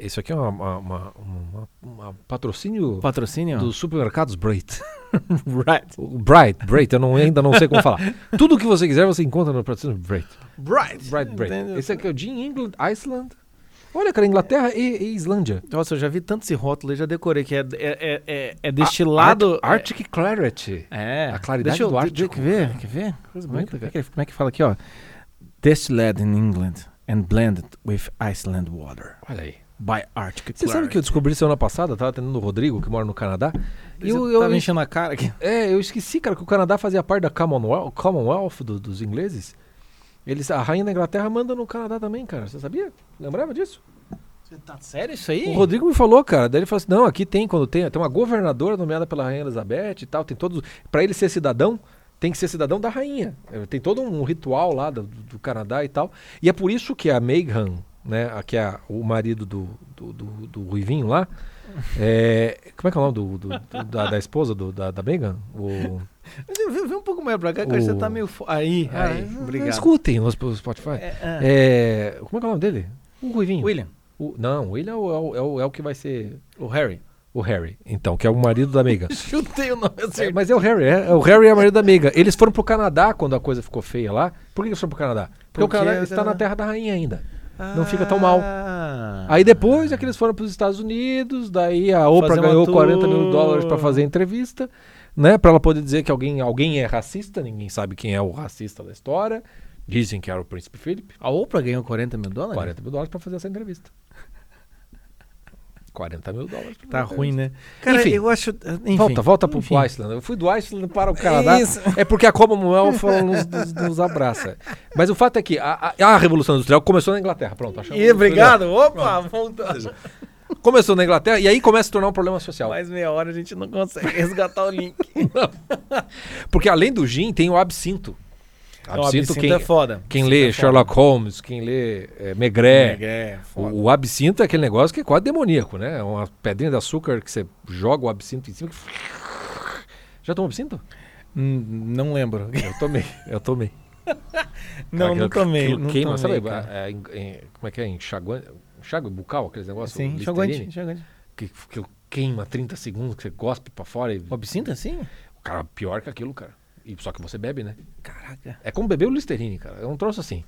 isso aqui é uma, uma, uma- uma- patrocínio Patrocínio? dos supermercados Bright. (laughs) Right. O Bright, Bright, eu não, ainda não sei como falar. Tudo que você quiser você encontra no patrocínio Bright. Bright. Bright, Bright. Entendeu? Esse aqui é o Gin England, Iceland. Olha, cara, Inglaterra e, e Islândia. Nossa, eu já vi tanto esse rótulo, eu já decorei, que é, é, é, é, é destilado... Ar- Arctic Clarity. É. A claridade Deixa eu, do Ártico. Quer ver? Quer ver? Coisa é, bonita, como, é que, como é que fala aqui, ó? Distilled in England and blended with Iceland water Olha aí. By Arctic Você sabe que eu descobri semana passada, tava atendendo o Rodrigo, que mora no Canadá. E eu, eu, tava enchendo a cara aqui. é, eu esqueci, cara, que o Canadá fazia parte da Commonwealth, Commonwealth do- dos ingleses. Eles, a rainha da Inglaterra manda no Canadá também, cara. Você sabia? Lembrava disso? Você tá sério isso aí? O Rodrigo me falou, cara. Daí ele falou assim: não, aqui tem, quando tem, tem uma governadora nomeada pela Rainha Elizabeth e tal, tem todos. Pra ele ser cidadão, tem que ser cidadão da rainha. Tem todo um ritual lá do, do Canadá e tal. E é por isso que a Meghan, né, a- que é o marido do, do, do, do Ruivinho lá, é, como é que é o nome do, do- do- da, da esposa do, da, da Meghan? O, Vem, vem um pouco mais pra cá. Você O- tá meio. fo- Aí, aí. Ah, Obrigado. Escutem no Spotify. É, é. É, como é que é o nome dele? O Ruivinho. William, O- não, o William é o, é, o, é o- é o que vai ser o Harry. o Harry, então, que é o marido da Meghan. (laughs) Chutei o nome É, assim. mas é o Harry, é, é o Harry é o marido da Meghan. Eles foram pro Canadá quando a coisa ficou feia lá. Por que eles foram pro Canadá? Porque, o Porque Canadá o está Canadá- na terra da rainha ainda. Não fica tão mal. Ah. Aí depois é que eles foram para os Estados Unidos, daí a Oprah Fazer ganhou tour. 40 mil dólares para fazer a entrevista, né? Para ela poder dizer que alguém, alguém é racista, ninguém sabe quem é o racista da história. Dizem que era o príncipe Philip. A Oprah ganhou 40 mil dólares? 40 mil dólares para fazer essa entrevista. 40 mil dólares. Tá ruim, né? Cara, Enfim. eu acho. Enfim, Volta, volta pro enfim. Iceland. Eu fui do Iceland para o Canadá. Isso. É porque a Commonwealth nos, nos, nos abraça. Mas o fato é que a, a- a Revolução Industrial começou na Inglaterra. Pronto, achamos. Ih, obrigado. Opa, voltando. Começou na Inglaterra e aí começa a se tornar um problema social. Mais meia hora a gente não consegue resgatar o link. (laughs) Porque além do gin, tem o absinto. O absinto quem, é foda. Quem Absinto lê é foda. Sherlock Holmes, quem lê é, Maigret, É, foda. o, o absinto é aquele negócio que é quase demoníaco, né? É uma pedrinha de açúcar que você joga o absinto em cima. que- (laughs) Já tomou absinto? Hum, não lembro. (laughs) Eu tomei, eu tomei. (laughs) Não, Aquilo- não tomei. aquilo Não queima, tomei, sabe? cara. é, em- como é que é? Enxaguante, enxágue bucal, aqueles negócios? Sim, enxaguante, enxaguante. Que, que queima 30 segundos, que você gospe pra fora e... O absinto assim? Cara, pior que aquilo, cara. E só que você bebe, né? Caraca. É como beber o Listerine, cara. É um troço assim.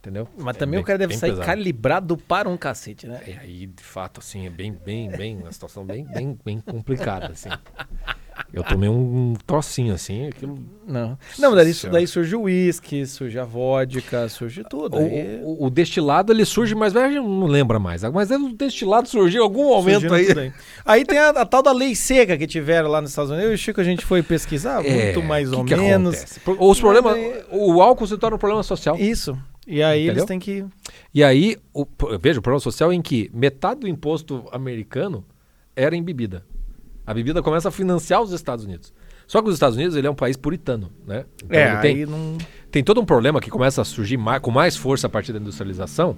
Entendeu? Mas É também bem- o cara deve sair pesado. calibrado para um cacete, né? E aí, de fato, assim, é bem, bem, bem, uma situação bem, bem, bem complicada, assim. (laughs) Eu tomei um trocinho, assim, aquilo... Não. Não, daí, daí surge o uísque, surge a vodka, surge tudo. Aí, O, o- o destilado, ele surge, mas a gente não lembra mais. Mas o destilado surgiu em algum momento surgindo aí. aí. Tem a, a tal da lei seca que tiveram lá nos Estados Unidos. E o Chico, a gente foi pesquisar, É, muito mais que ou que menos. acontece? Os problemas... aí- O álcool se torna um problema social. Isso. E aí Entendeu? eles têm que. E aí, o, veja, o problema social é em que metade do imposto americano era em bebida. A bebida começa a financiar os Estados Unidos. Só que os Estados Unidos ele é um país puritano, né? Então É, tem, aí não. tem todo um problema que começa a surgir mais- com mais força a partir da industrialização,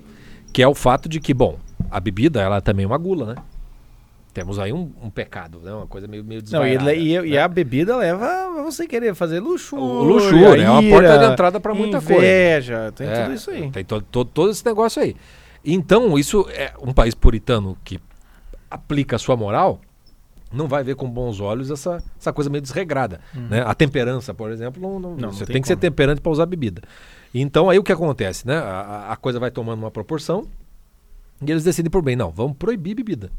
que é o fato de que, bom, a bebida ela também é uma gula, né? Temos aí um, um pecado, né? Uma coisa meio, meio Não, e, e- e né? a bebida leva você querer fazer luxúria. O luxúria, é uma porta de entrada pra muita coisa. inveja, tem É, tudo isso aí. Tem todo, todo, todo esse negócio aí. Então, isso é um país puritano que aplica a sua moral, não vai ver com bons olhos essa, essa coisa meio desregrada. Né? A temperança, por exemplo, não, não- Uhum. Não, você tem tem, que ser temperante para usar bebida. Então, aí o que acontece? Né? A, a- a coisa vai tomando uma proporção e eles decidem por bem, não, vamos proibir bebida.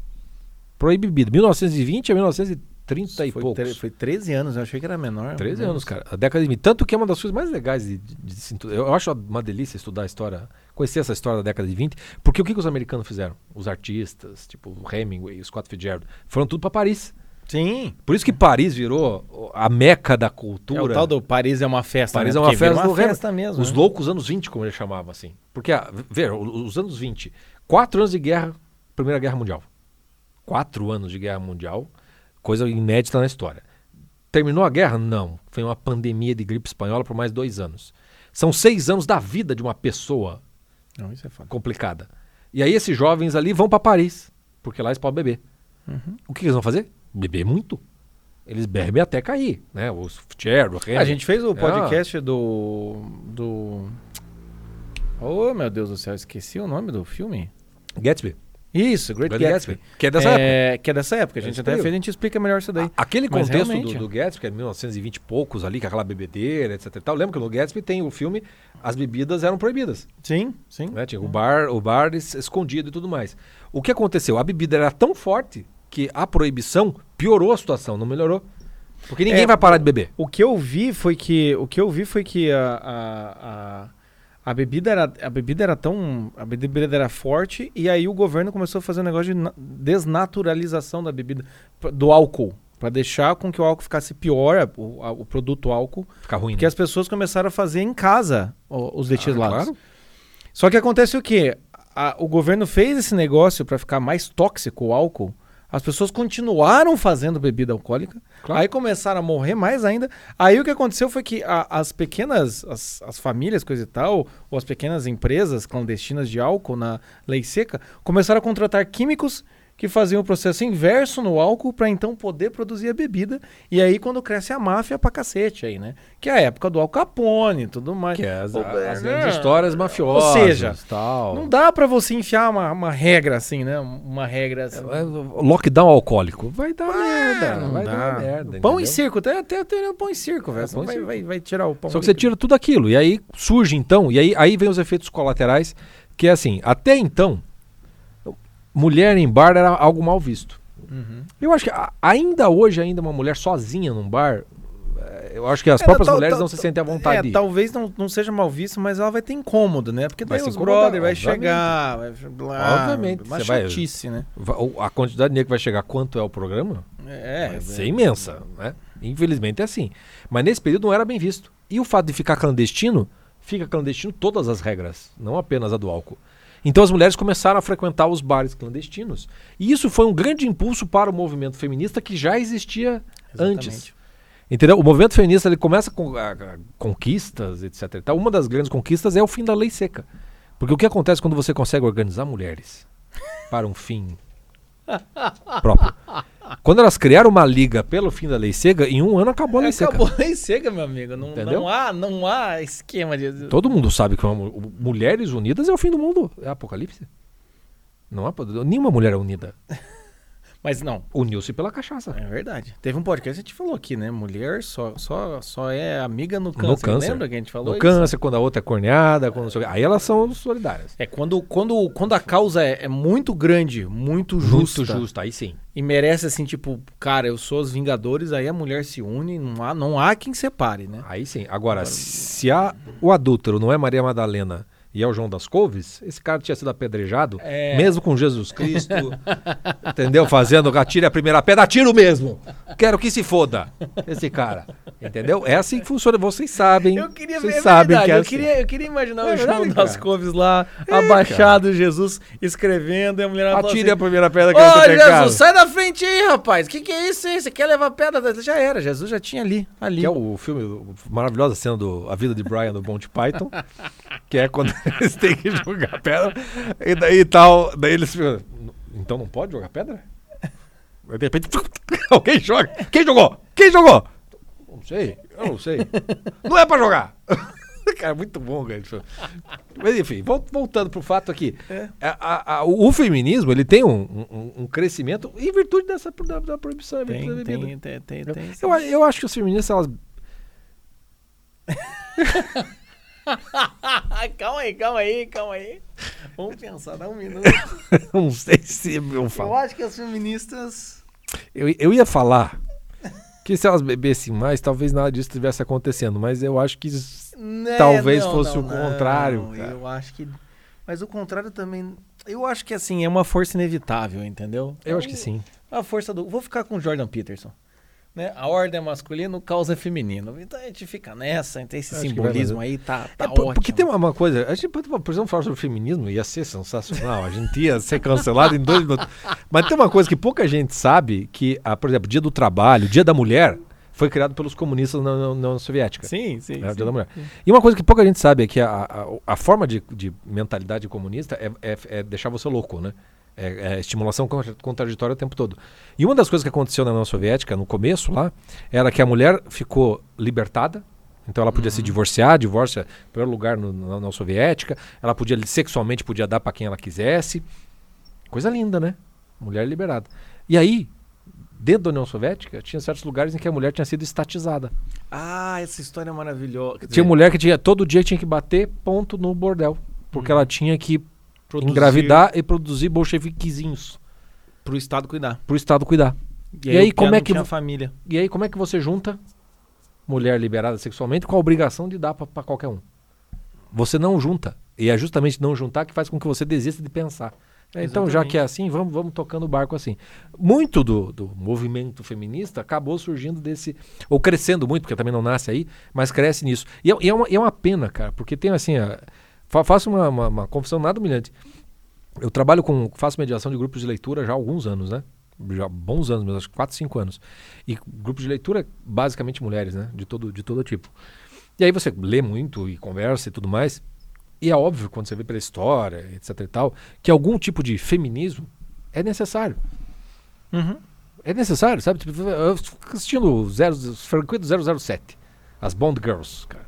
Proibir bebida. 1920 a 1930 e foi, poucos. foi 13 anos, eu achei que era menor. 13 Menos. anos, cara. A década de 20. Tanto que é uma das coisas mais legais de, de- de Eu acho uma delícia estudar a história, conhecer essa história da década de 20, porque o que, que os americanos fizeram? Os artistas, tipo o Hemingway, o Scott Fitzgerald, foram tudo para Paris. Sim. Por isso que Paris virou a meca da É cultura. o tal do Paris é uma festa. Paris né? é uma festa, uma festa mesmo. Os né? loucos anos 20, como ele chamava assim. Porque, ah, veja, os anos 20, quatro anos de guerra, Primeira Guerra Mundial. Quatro anos de guerra mundial, coisa inédita na história. Terminou a guerra? Não. Foi uma pandemia de gripe espanhola por mais dois anos. São seis anos da vida de uma pessoa Não, isso é complicada. E aí esses jovens ali vão para Paris, porque lá eles podem beber. Uhum. O que eles vão fazer? Beber muito. Eles bebem até cair, né? Os o Henry. A gente fez o Ah. podcast do. do. Oh, meu Deus do céu, esqueci o nome do filme. Gatsby. Isso, Great Great Gatsby. Gatsby, que é dessa é, Que é dessa época. A gente Desse até fez, a gente explica melhor isso daí. A- Aquele Mas contexto realmente- do, do Gatsby, que é 1920 e poucos ali, com aquela bebedeira, etc e tal. Lembra que no Gatsby tem o filme, as bebidas eram proibidas. Sim, sim. né? Tinha o bar, o bar es- escondido e tudo mais. O que aconteceu? A bebida era tão forte que a proibição piorou a situação, não melhorou. Porque ninguém É, vai parar de beber. O que eu vi foi que o que eu vi foi que a, a, a, a bebida era a bebida era tão a bebida era forte e aí o governo começou a fazer um negócio de na- desnaturalização da bebida do álcool para deixar com que o álcool ficasse pior o, a- o produto álcool Fica ruim. porque né? as pessoas começaram a fazer em casa os destilados. Ah, claro. Só que acontece o quê? A- o governo fez esse negócio para ficar mais tóxico o álcool. As pessoas continuaram fazendo bebida alcoólica. Claro. Aí começaram a morrer mais ainda. Aí o que aconteceu foi que a- as pequenas, as, as famílias, coisa e tal, ou as pequenas empresas clandestinas de álcool na lei seca, começaram a contratar químicos que faziam o processo inverso no álcool para então poder produzir a bebida. E aí quando cresce a máfia pra cacete aí, né? Que é a época do Al Capone e tudo mais. Que é as, as grandes histórias mafiosas. seja, tal. Não dá pra você enfiar uma, uma regra assim, né? Uma regra assim. É, Lockdown alcoólico. Vai dar merda. não vai dá. dar merda. Pão e circo, até, até, até pão e circo, velho. É, vai, vai, vai tirar o pão. Só que você tira tudo aquilo. E aí surge então, e aí, aí vem os efeitos colaterais, que é assim, até então, mulher em bar era algo mal visto. Uhum. Eu acho que a- ainda hoje, ainda uma mulher sozinha num bar, eh, eu acho que as É, próprias tal- mulheres tal- não se sentem à vontade. É, de ir. talvez não, não seja mal visto, mas ela vai ter incômodo, né? Porque Vai daí se os brother vai chegar, vai blá, Obviamente, Uma você vai- chatice, né? A quantidade de dinheiro que vai chegar, quanto é o programa? É, vai é, ser imensa, né? Infelizmente é assim. Mas nesse período não era bem visto. E o fato de ficar clandestino, fica clandestino todas as regras, não apenas a do álcool. Então as mulheres começaram a frequentar os bares clandestinos. E isso foi um grande impulso para o movimento feminista que já existia antes. Exatamente. Entendeu? O movimento feminista ele começa com ah, ah, conquistas, etc. e tal. Uma das grandes conquistas é o fim da lei seca. Porque o que acontece quando você consegue organizar mulheres para um fim (laughs) próprio? Quando elas criaram uma liga pelo fim da lei seca, em um ano acabou a lei seca. Acabou a lei seca, meu amigo. Não, Entendeu? não, há, não há esquema de. Todo mundo sabe que uma mu- mulheres unidas é o fim do mundo. É apocalipse. Não há, nenhuma mulher é unida. Mas não. Uniu-se pela cachaça. É verdade. Teve um podcast que a gente falou aqui, né? Mulher só, só, só é amiga no câncer. No câncer. Lembra que a gente falou No isso? câncer, quando a outra é corneada, quando quê. aí elas são solidárias. É quando, quando, quando a causa é, é muito grande, muito justa. Muito justo, aí sim. E merece assim, tipo, cara, eu sou os Vingadores, aí a mulher se une, não há, não há quem separe, né? Aí sim. Agora, se a, o adúltero não é Maria Madalena e é o João das Couves, esse cara tinha sido apedrejado, É. mesmo com Jesus Cristo, entendeu? Fazendo, atire a primeira pedra, atiro mesmo. Quero que se foda, esse cara. Entendeu? É assim que funciona, vocês sabem. Eu queria vocês ver, é sabem verdade, que é eu, assim. queria, eu queria imaginar É o João verdade, das cara. Couves lá, É, abaixado, Jesus escrevendo, e a mulher Atire a assim, primeira pedra que Ô, tem Jesus, casa. sai da frente aí, rapaz. Que que é isso aí? Você quer levar pedra? Já era, Jesus já tinha ali, ali. Que é o filme, o- maravilhosa cena do A Vida de Brian do Monty Python, que é quando (laughs) eles têm que jogar pedra, e daí tal, daí eles então não pode jogar pedra? De repente, (laughs) alguém joga. Quem jogou? Quem jogou? Não sei, eu não sei. (laughs) Não é pra jogar! (laughs) Cara, muito bom, cara. Mas enfim, vol- voltando pro fato aqui. A- a- a- o, feminismo, ele tem um, um- um crescimento em virtude dessa da, da proibição, em virtude da Tem, tem, tem, tem, tem. Eu, eu acho que os feministas, elas (laughs) calma aí, calma aí, calma aí. Vamos pensar, dá um minuto. não sei se eu Eu falo. acho que as feministas. Eu, eu ia falar que se elas bebessem mais, talvez nada disso estivesse acontecendo, mas eu acho que Né, Talvez não, fosse não, o contrário, não. Eu acho que. Mas o contrário também. Eu acho que assim, é uma força inevitável, entendeu? eu acho que sim. A força do. Vou ficar com o Jordan Peterson. Né? A ordem é masculina, o caos é feminino. Então a gente fica nessa, tem esse Acho simbolismo aí, tá, tá É, ótimo. porque tem uma, coisa, a gente pode, por exemplo, falar sobre feminismo, ia ser sensacional, a gente ia ser cancelado em dois minutos. Mas tem uma coisa que pouca gente sabe, que, ah, por exemplo, Dia do Trabalho, Dia da Mulher, foi criado pelos comunistas na União Soviética. Sim, sim. né, sim. Mulher. E uma coisa que pouca gente sabe é que a, a, a forma de, de mentalidade comunista é, é- é deixar você louco, né? É, é estimulação contra- contraditória o tempo todo. E uma das coisas que aconteceu na União Soviética, no começo lá, era que a mulher ficou libertada. Então ela podia se divorciar, divórcio é o primeiro lugar no- na União Soviética. Ela podia sexualmente podia dar para quem ela quisesse. Coisa linda, né? Mulher liberada. E aí, dentro da União Soviética, tinha certos lugares em que a mulher tinha sido estatizada. Ah, essa história é maravilhosa. Quer Tinha dizer, mulher que tinha todo dia tinha que bater ponto no bordel, porque ela tinha que produzir engravidar e produzir bolcheviquezinhos Pro Estado cuidar. pro Estado cuidar. E aí, como é que vo- família? E aí como é que você junta mulher liberada sexualmente com a obrigação de dar pra qualquer um? Você não junta. E é justamente não juntar que faz com que você desista de pensar. É, Então, já que é assim, vamos, vamos tocando o barco assim. Muito do, do movimento feminista acabou surgindo desse. Ou crescendo muito, porque também não nasce aí, mas cresce nisso. E é, é uma, é uma pena, cara, porque tem assim. a- fa- faço uma, uma, uma confissão nada humilhante. Eu trabalho com. faço mediação de grupos de leitura já há alguns anos, né? Já há bons anos, mesmo, acho que 4, 5 anos. E grupos de leitura, basicamente mulheres, né? De todo, de todo tipo. E aí você lê muito e conversa e tudo mais. E é óbvio, quando você vê pela história, etc e tal, que algum tipo de feminismo é necessário. Uhum. É necessário, sabe? Tipo, eu fico assistindo zero, do 007, as Bond Girls, cara.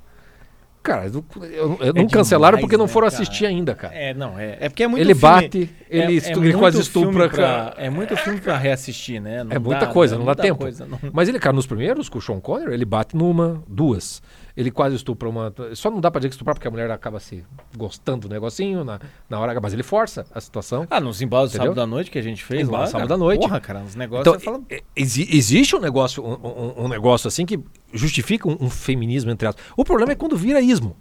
Cara, eu, eu- eu não demais, cancelaram porque não né, foram cara? assistir ainda, cara. É, não, é, é porque é muito ele filme- bate, ele, é- estu- é ele quase estupra. pra-. É muito filme pra reassistir, né? Não É muita dá, coisa, né? não dá tempo. coisa, não- Mas ele, cara, nos primeiros, com o Sean Connery, ele bate numa, duas. Ele quase estupra uma. Só não dá pra dizer que estuprar porque a mulher acaba se gostando do negocinho na, na hora, mas ele força a situação. Ah, nos embalos do sábado à noite que a gente fez lá. sábado à noite. Porra, cara, os negócios. Então, fala- e- exi- existe um negócio, um, um- um negócio assim que justifica um, um feminismo entre aspas. O problema é quando vira ismo.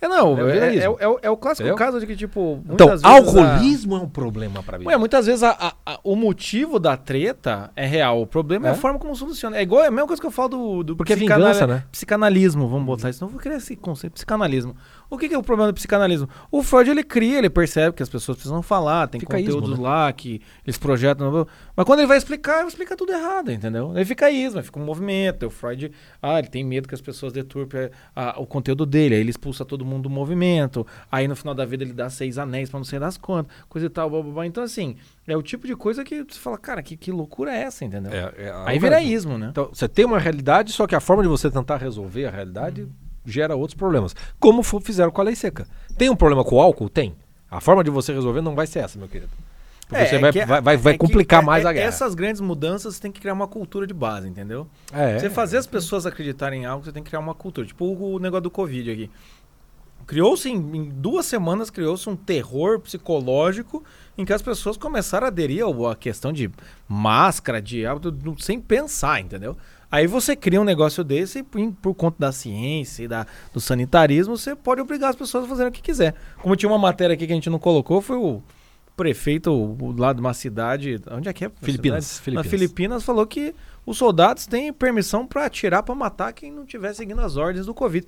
É, não, É o é, é é o- é clássico Entendeu? caso de que, tipo. Então, vezes a- alcoolismo é um problema pra mim. Ué, muitas vezes a- a- o motivo da treta é real. O problema é, É? a forma como soluciona. É igual é a mesma coisa que eu falo do, do Porque é psicanal- vingança, né? psicanalismo, vamos botar isso. Não vou criar esse conceito, psicanalismo. O que, que é o problema do psicanalismo? O Freud ele cria, ele percebe que as pessoas precisam falar, tem Ficaísmo, conteúdos né? lá que eles projetam. Mas quando ele vai explicar, ele vai explicar tudo errado, entendeu? Ele fica ismo, fica um movimento. O Freud, ah, ele tem medo que as pessoas deturpem ah, o conteúdo dele, aí ele expulsa todo mundo do movimento. Aí no final da vida ele dá seis anéis pra não sei das quantas, coisa e tal, blá, blá, blá. Então, assim, é o tipo de coisa que você fala, cara, que, que loucura é essa, entendeu? É, é, a- Aí vira ismo, né? Então, você tem uma realidade, só que a forma de você tentar resolver a realidade gera outros problemas. Como fizeram com a lei seca. Tem um problema com o álcool? Tem. A forma de você resolver não vai ser essa, meu querido. Porque você vai, que- vai, vai, vai é que- complicar é- mais é- a guerra. Essas grandes mudanças você tem que criar uma cultura de base, entendeu? É, Você fazer as pessoas acreditarem em algo, você tem que criar uma cultura. Tipo o, negócio do Covid aqui. Criou-se, em, em duas semanas, criou-se um terror psicológico em que as pessoas começaram a aderir à questão de máscara, de sem pensar, entendeu? Aí você cria um negócio desse e por, conta da ciência e da, do sanitarismo, você pode obrigar as pessoas a fazerem o que quiser. Como tinha uma matéria aqui que a gente não colocou, foi o prefeito o- lá de uma cidade. Onde é que é? Filipinas, Cidade? Filipinas. Na Filipinas falou que os soldados têm permissão para atirar, para matar quem não estiver seguindo as ordens do Covid.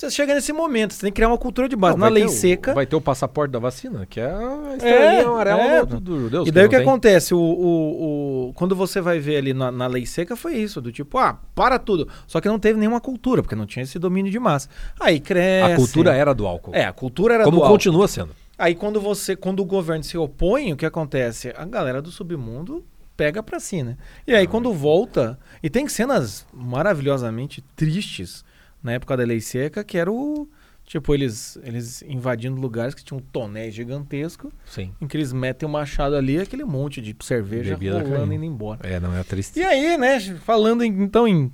Você chega nesse momento, você tem que criar uma cultura de base. Não, Na vai lei o- seca. Vai ter o passaporte da vacina, que é a estrelinha amarela é. do, do judeu. E daí o que acontece? O, o, o- quando você vai ver ali na, na lei seca foi isso, do tipo, ah, para tudo. Só que não teve nenhuma cultura, porque não tinha esse domínio de massa. Aí cresce. A cultura era do álcool. É, a cultura era Como do álcool. continua sendo. Aí quando você, quando o governo se opõe, o que acontece? A galera do submundo pega pra si, né? E aí quando volta, e tem cenas maravilhosamente tristes na época da lei seca, que era o tipo eles eles invadindo lugares que tinham tonéis gigantescos, Sim. em que eles metem o machado ali, aquele monte de cerveja Bebida rolando e indo embora. É, não é triste. E aí, né, falando em- então em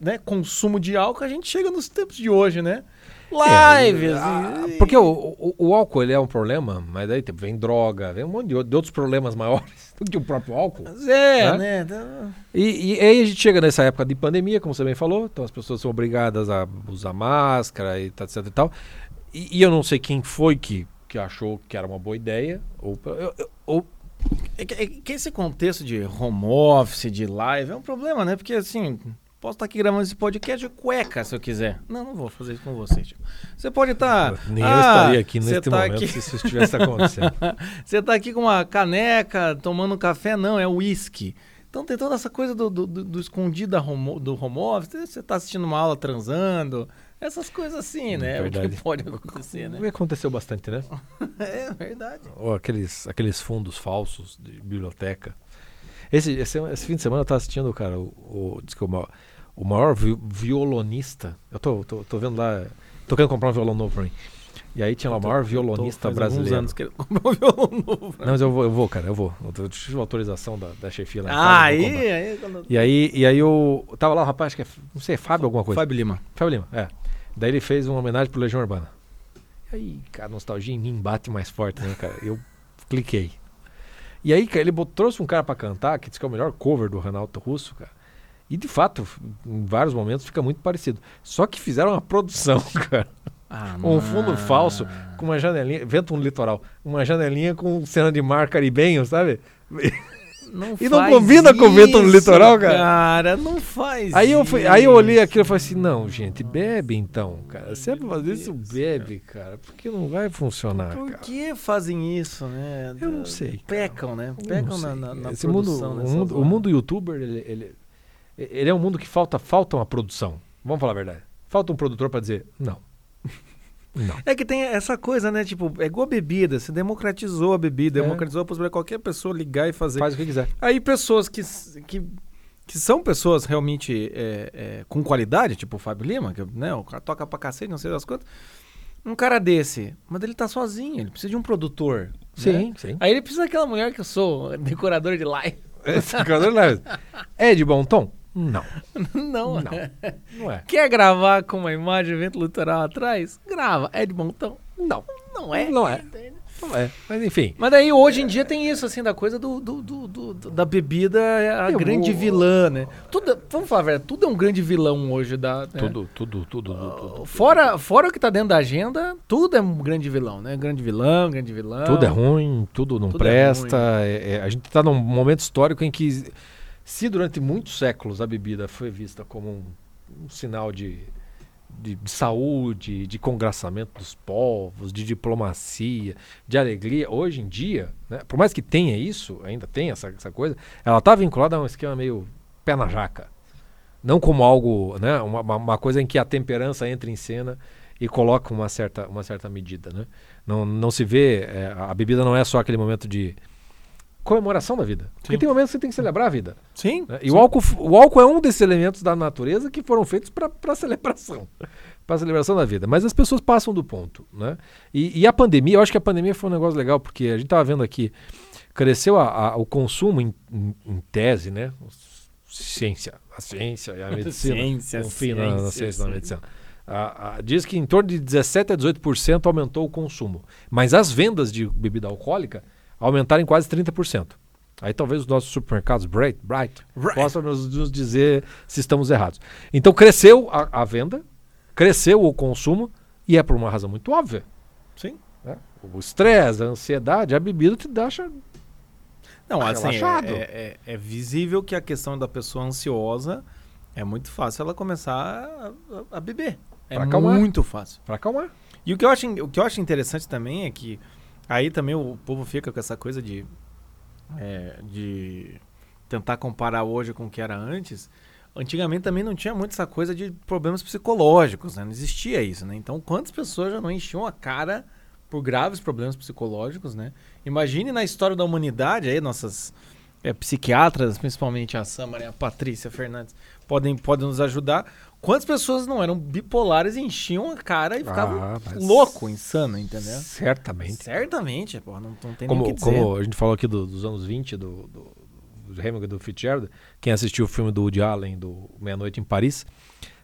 né, consumo de álcool, a gente chega nos tempos de hoje, né? Lives. Ah, e- Porque o, o, o álcool ele é um problema, mas daí tipo, vem droga, vem um monte de, outros problemas (laughs) maiores do que o próprio álcool. É, né? né? Então- E, e aí a gente chega nessa época de pandemia, como você bem falou, então as pessoas são obrigadas a usar máscara e tal, etc e tal. E, e eu não sei quem foi que, que achou que era uma boa ideia, ou, ou É que, é que esse contexto de home office, de live, é um problema, né? Porque assim, posso estar aqui gravando esse podcast de cueca se eu quiser. Não, não vou fazer isso com você, tio. Você pode estar. nem eu estaria aqui você neste tá momento aqui- se isso estivesse acontecendo. (laughs) Você tá aqui com uma caneca, tomando um café, não, é uísque. Então tem toda essa coisa do, do, do- do escondido home- do home office, você tá assistindo uma aula transando, essas coisas assim, né? O Verdade. que pode acontecer, né? (laughs) Aconteceu bastante, né? (laughs) É verdade. Ou aqueles, aqueles fundos falsos de biblioteca. Esse, esse, esse fim de semana eu tava assistindo, cara, o, o, que o maior, vi- violonista. Eu tô, tô, tô vendo lá. Tô querendo comprar um violão novo pra mim. E aí tinha lá o maior violonista Tô brasileiro. anos querendo comprar um violão (laughs) novo. Não, mas eu vou, eu vou, cara, eu vou. Eu tive uma autorização da, da chefia lá. Ah, aí, aí quando... E aí, e aí eu tava lá, o rapaz, acho que é, não sei, é Fábio alguma coisa. Fábio Lima. Fábio Lima, é. Daí ele fez uma homenagem pro Legião Urbana. E aí, cara, a nostalgia em mim bate mais forte, né, cara? Eu cliquei. E aí, cara, ele bot- trouxe um cara pra cantar, que diz que é o melhor cover do Renato Russo, cara. E de fato, em vários momentos fica muito parecido. Só que fizeram uma produção, (laughs) cara. Ah, Um fundo falso com uma janelinha, vento no litoral, uma janelinha com cena de mar caribenho, sabe? Não (laughs) E não combina com o vento no isso, litoral, cara. Cara, não faz Aí eu, fui, aí eu olhei isso. aquilo e falei assim, não, gente, bebe então, cara. Se é pra fazer isso, bebe, cara. Porque não vai funcionar, Por cara. que fazem isso, né? Eu não sei, cara. Pecam, né? Pecam na, na, na Esse mundo, produção o, dessas mundo, o mundo youtuber, ele, ele, ele é um mundo que falta, falta uma produção. Vamos falar a verdade. Falta um produtor pra dizer, não. (laughs) Não. É que tem essa coisa, né? Tipo, é igual a bebida. Se democratizou a bebida, É. democratizou a possibilidade de qualquer pessoa ligar e fazer. Faz o que quiser. Aí pessoas que, que, que são pessoas realmente é, é, com qualidade, tipo o Fábio Lima, que né, o cara toca pra cacete, não sei das quantas. Um cara desse, mas ele tá sozinho, ele precisa de um produtor. né? Sim, sim. Aí ele precisa daquela mulher que eu sou, decorador de live. Esse jogador não é- É de bom tom? (laughs) Não. não, Não. Não é. Quer gravar com uma imagem de evento litoral atrás? Grava. É de tom? Não. Não é. Não é. Não é. Mas enfim. Mas daí hoje em dia tem isso, assim, da coisa do, do- do- do- da bebida, é a Eu grande vou- vilã, né? Tudo, vamos falar, verdade, tudo é um grande vilão hoje da. né? Tudo, tudo, tudo, tudo, tudo. Fora, fora o que tá dentro da agenda, tudo é um grande vilão, né? Grande vilão, grande vilão. Tudo é ruim, tudo não Tudo é presta. é- é- a gente está num momento histórico em que, se durante muitos séculos a bebida foi vista como um, um sinal de, de, de saúde, de congraçamento dos povos, de diplomacia, de alegria, hoje em dia, né, por mais que tenha isso, ainda tem essa, essa coisa, ela está vinculada a um esquema meio pé na jaca. Não como algo, né, uma, uma- coisa em que a temperança entra em cena e coloca uma certa, uma certa medida. Né? Não, não se vê, é, a bebida não é só aquele momento de comemoração da vida. Porque Sim. tem momentos que você tem que celebrar a vida. Sim. né? E o álcool, o álcool é um desses elementos da natureza que foram feitos para (laughs) celebração. Para celebração da vida. Mas as pessoas passam do ponto. Né? E, e a pandemia, eu acho que a pandemia foi um negócio legal, porque a gente estava vendo aqui, cresceu a- a- o consumo em, em- em tese, né? Ciência. A ciência e a (laughs) medicina. Ciência, Confie na, na ciência, ciência e na sim. medicina. A- a- diz que em torno de 17 a 18% aumentou o consumo. Mas as vendas de bebida alcoólica aumentaram em quase 30%. Aí talvez os nossos supermercados Bright, Bright Right. possam nos, nos dizer se estamos errados. Então cresceu a, a venda, cresceu o consumo e é por uma razão muito óbvia. Sim. né? O estresse, a ansiedade, a bebida te deixa Não, assim, relaxado. é, é- é visível que a questão da pessoa ansiosa é muito fácil ela começar a, a- a beber. É Pra acalmar. muito fácil. para acalmar. E o que, eu acho, o que eu acho interessante também é que aí também o povo fica com essa coisa de, é, de tentar comparar hoje com o que era antes. Antigamente também não tinha muito essa coisa de problemas psicológicos, né? Não existia isso, né? Então quantas pessoas já não enchiam a cara por graves problemas psicológicos, né? Imagine na história da humanidade aí, nossas é, psiquiatras, principalmente a Samara e a Patrícia Fernandes, podem, podem nos ajudar. Quantas pessoas não eram bipolares e enchiam a cara e ficavam Ah, louco, insano, entendeu? Certamente. Certamente, pô, não, não tem nem o Como, que dizer. como a gente falou aqui do- dos anos 20, do, do, do Hemingway e do Fitzgerald, quem assistiu o filme do Woody Allen, do Meia-Noite em Paris,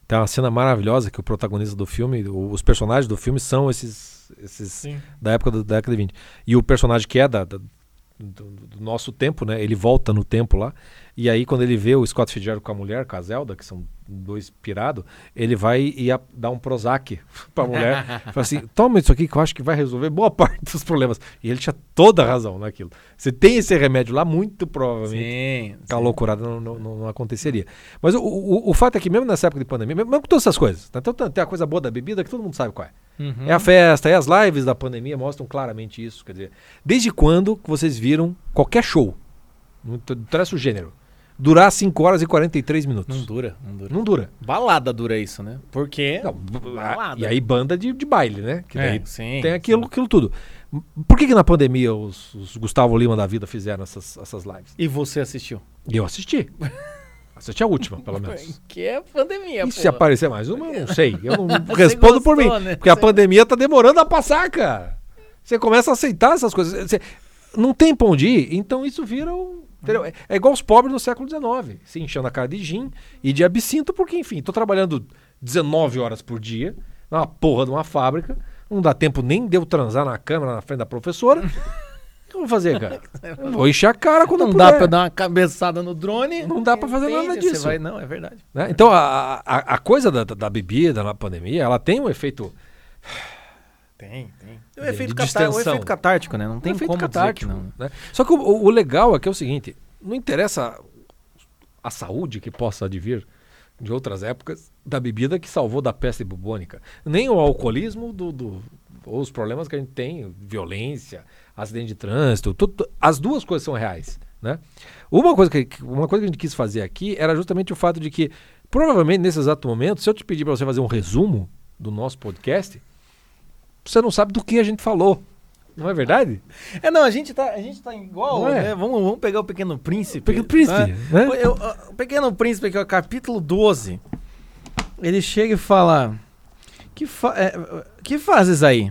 tem uma cena maravilhosa que o protagonista do filme, os personagens do filme são esses, esses Sim. da época do- da década de 20. E o personagem que é da, da- do, do nosso tempo, né? Ele volta no tempo lá. E aí, quando ele vê o Scott Fitzgerald com a mulher, com a Zelda, que são dois pirados, ele vai e a- dá um Prozac (laughs) pra mulher. (laughs) fala assim: toma isso aqui que eu acho que vai resolver boa (laughs) parte dos problemas. E ele tinha toda a razão naquilo. Você tem esse remédio lá, muito provavelmente. Sim, sim. loucurada não, não, não- aconteceria. Mas o, o, o fato é que, mesmo nessa época de pandemia, mesmo, com todas essas coisas, então tem a coisa boa da bebida que todo mundo sabe qual é. Uhum. É a festa, é as lives da pandemia mostram claramente isso. Quer dizer, desde quando vocês viram qualquer show, não interessa o gênero, durar 5 horas e 43 minutos? Não dura, não dura. Não dura. Balada dura isso, né? Porque. Não, Balada. e aí banda de, de baile, né? Que É, daí sim, tem aquilo, aquilo tudo. Por que, que na pandemia os, os Gustavo Lima da vida fizeram essas, essas lives? E você assistiu? Eu assisti. (laughs) assisti a última, pelo menos. Que é pandemia, E se aparecer mais uma, eu não sei. Eu não (laughs) respondo por mim. gostou, né? Porque a pandemia tá demorando a passar, cara. Você começa a aceitar essas coisas. Você- não tem pão de ir, então isso vira um. Entendeu? É, é igual os pobres no século XIX, se enchendo a cara de gin e de absinto, porque, enfim, tô trabalhando 19 horas por dia, na porra de uma fábrica, não dá tempo nem de eu transar na câmera na frente da professora. O que eu vou fazer, cara? (laughs) Eu vou encher a cara quando Não eu dá puder. pra dar uma cabeçada no drone. Não dá pra fazer nada disso. Você vai, não, é verdade. né? Então a, a, a coisa da, da bebida na pandemia, ela tem um efeito Tem, tem. O De- efeito, catar- o efeito catártico, né? Não tem um efeito como catártico, dizer que não. né? Só que o, o- o legal é que é o seguinte, não interessa a saúde que possa advir de outras épocas da bebida que salvou da peste bubônica, nem o alcoolismo do, do- ou os problemas que a gente tem, violência, acidente de trânsito, tudo- as duas coisas são reais, né? Uma coisa que que- uma coisa que a gente quis fazer aqui era justamente o fato de que provavelmente nesse exato momento, se eu te pedir para você fazer um resumo do nosso podcast, você não sabe do que a gente falou. Não é verdade? É, não, a gente tá, a gente tá igual, é? né? Vamos, vamos pegar o Pequeno Príncipe. Pequeno Príncipe, né? O- eu- o Pequeno Príncipe, que é o capítulo 12, ele chega e fala: Que, fa é, que fazes aí?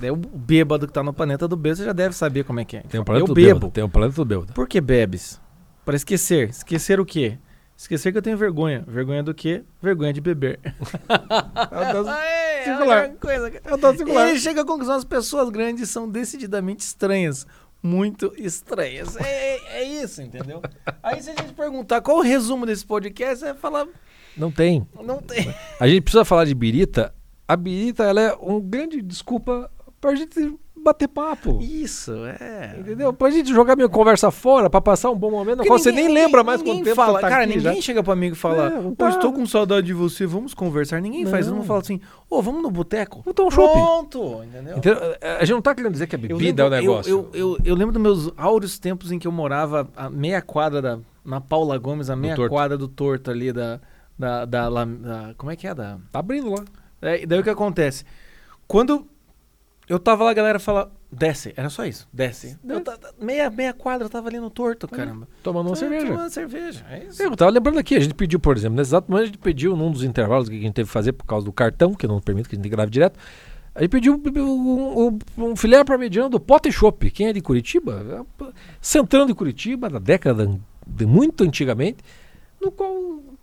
Daí o bêbado que tá no planeta do bêbado, você já deve saber como é que é. Tem um planeta eu do bebo. bêbado. Tem um planeta do bêbado. Por que bebes? Para esquecer. Esquecer o quê? Esquecer que eu tenho vergonha. Vergonha do quê? Vergonha de beber. É, circular. mesma coisa, cara. É o dado circular. Ele chega à conclusão as pessoas grandes são decididamente estranhas. Muito estranhas. É, é- é isso, entendeu? Aí se a gente perguntar qual o resumo desse podcast, você vai falar, Não tem. não tem. A gente precisa falar de birita. A birita ela é um grande desculpa pra gente bater papo. Isso, é. Entendeu? Pra gente jogar minha conversa fora, pra passar um bom momento, Porque você nem lembra ninguém- mais quanto ninguém tempo fala, tá Cara, aqui ninguém já. chega pra mim e fala, É, não pô, tá. estou com saudade de você, vamos conversar. Ninguém faz, Não. não fala assim, ô, vamos no boteco. Vamos tomar um chopp. Pronto, entendeu? Entendeu? A gente não tá querendo dizer que a Eu bebida é o lembro- negócio. Eu, eu, eu, eu lembro dos meus áureos tempos em que eu morava a meia quadra da, na Paula Gomes, a meia Torto. quadra do Torto ali da, da, da, la- da- Como é que é? Da, Tá abrindo lá. é, daí o que acontece? Quando eu tava lá, a galera fala, desce. Era só isso, desce. Eu ta- meia, meia quadra, eu tava ali no Torto, caramba. Tomando uma cerveja. Tomando cerveja, é isso. Eu tava lembrando aqui, a gente pediu, por exemplo, nesse exato momento a gente pediu num dos intervalos que a gente teve que fazer por causa do cartão, que não permite que a gente grave direto. A gente pediu um, um, um filé parmegiano do Pote Shop. Quem é de Curitiba? Centrando de Curitiba, da década de muito antigamente, no qual,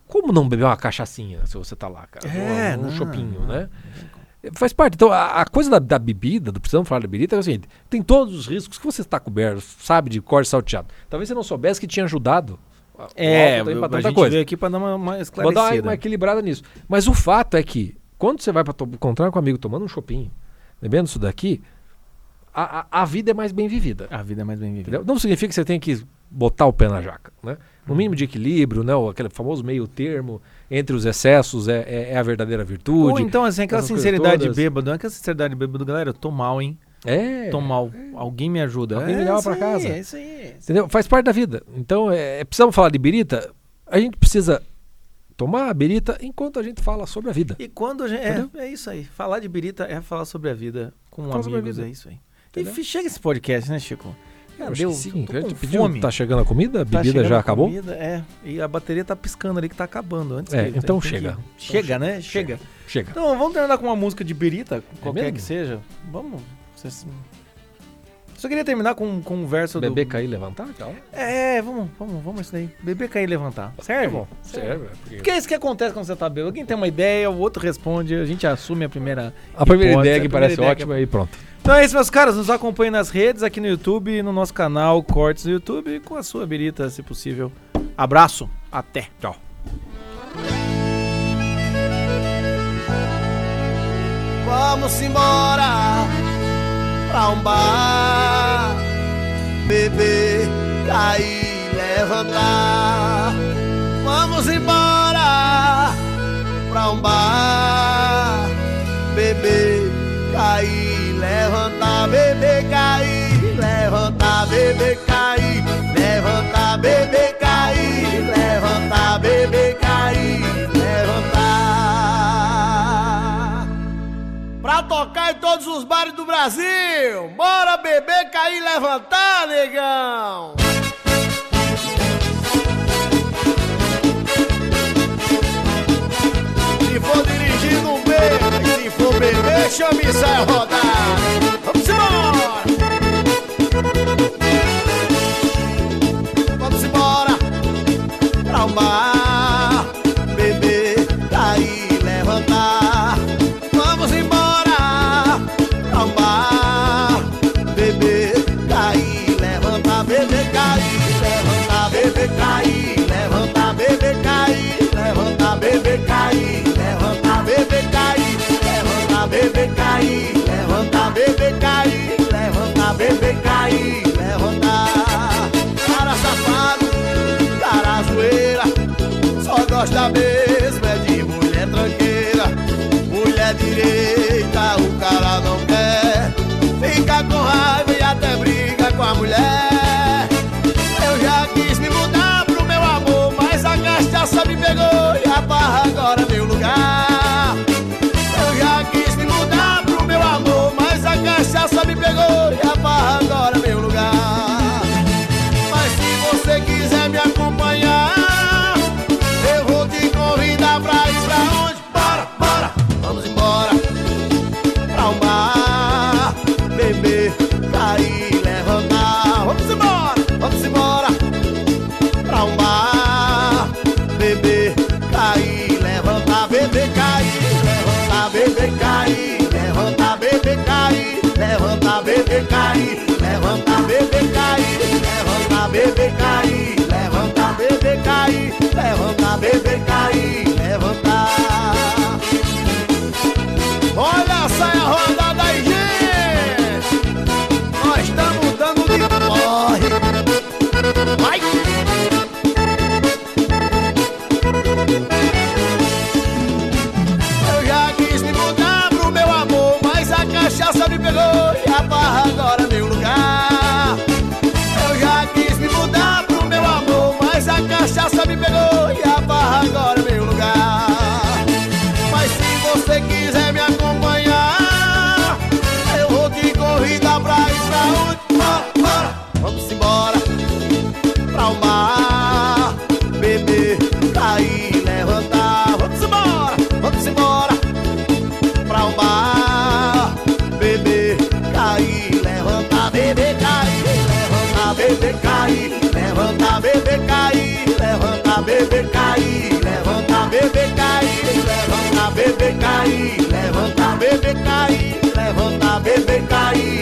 como não beber uma cachaçinha se você tá lá, cara? É, um, um não, chopinho, não. né? Faz parte. Então, a, a coisa da, da bebida, do precisamos falar da bebida, é o seguinte: tem todos os riscos que você está coberto, sabe, de corte salteado. Talvez você não soubesse que tinha ajudado. a- É, também pra a tanta gente coisa. veio aqui pra dar uma, uma Vou esclarecida. dar uma, uma equilibrada nisso. Mas o fato é que, quando você vai para encontrar com um amigo tomando um chopinho, bebendo isso daqui, a, a, a vida é mais bem vivida. A vida é mais bem vivida. Entendeu? Não significa que você tem que botar o pé na jaca. Né? No mínimo de equilíbrio, né? o- aquele famoso meio termo entre os excessos é, é- é a verdadeira Ou virtude. então, assim, aquela sinceridade de todas. bêbado. É aquela sinceridade de bêbado, galera, eu tô mal, hein? É. Tô mal. Alguém me ajuda. Alguém me é leva isso pra aí, casa. É isso aí. Entendeu? Faz parte da vida. Então, é, é- precisamos falar de birita. A gente precisa tomar a birita enquanto a gente fala sobre a vida. E quando a gente. É, é isso aí. Falar de birita é falar sobre a vida com a amigos. É isso aí. Entendeu? E chega esse podcast, né, Chico? Acho deu. sim. tô pediu, fome. Tá chegando a comida? A Tá bebida chegando já a acabou? comida, é. E a bateria tá piscando ali que tá acabando antes. É, que- então tem que- chega. Chega, né? Chega. Chega. Então vamos terminar com uma música de birita, qualquer mesmo? que seja. Vamos. Vocês- Só queria terminar com, com um verso Beber, do. cair, levantar? Calma. É, vamos, vamos, vamos isso daí. Beber, cair e levantar. Serve? Tá bom. Serve. porque- Porque é isso que acontece quando você tá bêbado. Alguém tem uma ideia, o outro responde, a gente assume a primeira. A primeira hipótese, ideia que parece ideia ótima e pronto. Então é isso, meus caras. Nos acompanhem nas redes, aqui no YouTube, e no nosso canal Cortes do YouTube, com a sua birita, se possível. Abraço, até. Tchau. Vamos embora pra um bar, beber, cair, levantar. Vamos embora pra um bar, beber, cair, levantar, beber, cair, levantar, beber, cair, levantar, beber, tocar em todos os bares do Brasil. Bora beber, cair, levantar, negão. Se for dirigindo um beijo, e se for beber, chame e sai rodar. Vamos embora. Cair, levantar, beber, cair, levantar, beber, cair, levantar. Cara safado, cara zoeira, só gosta mesmo é de mulher tranqueira. Mulher direita, bebê cair, levanta bebê cair, levanta bebê cair. Bebê, cair.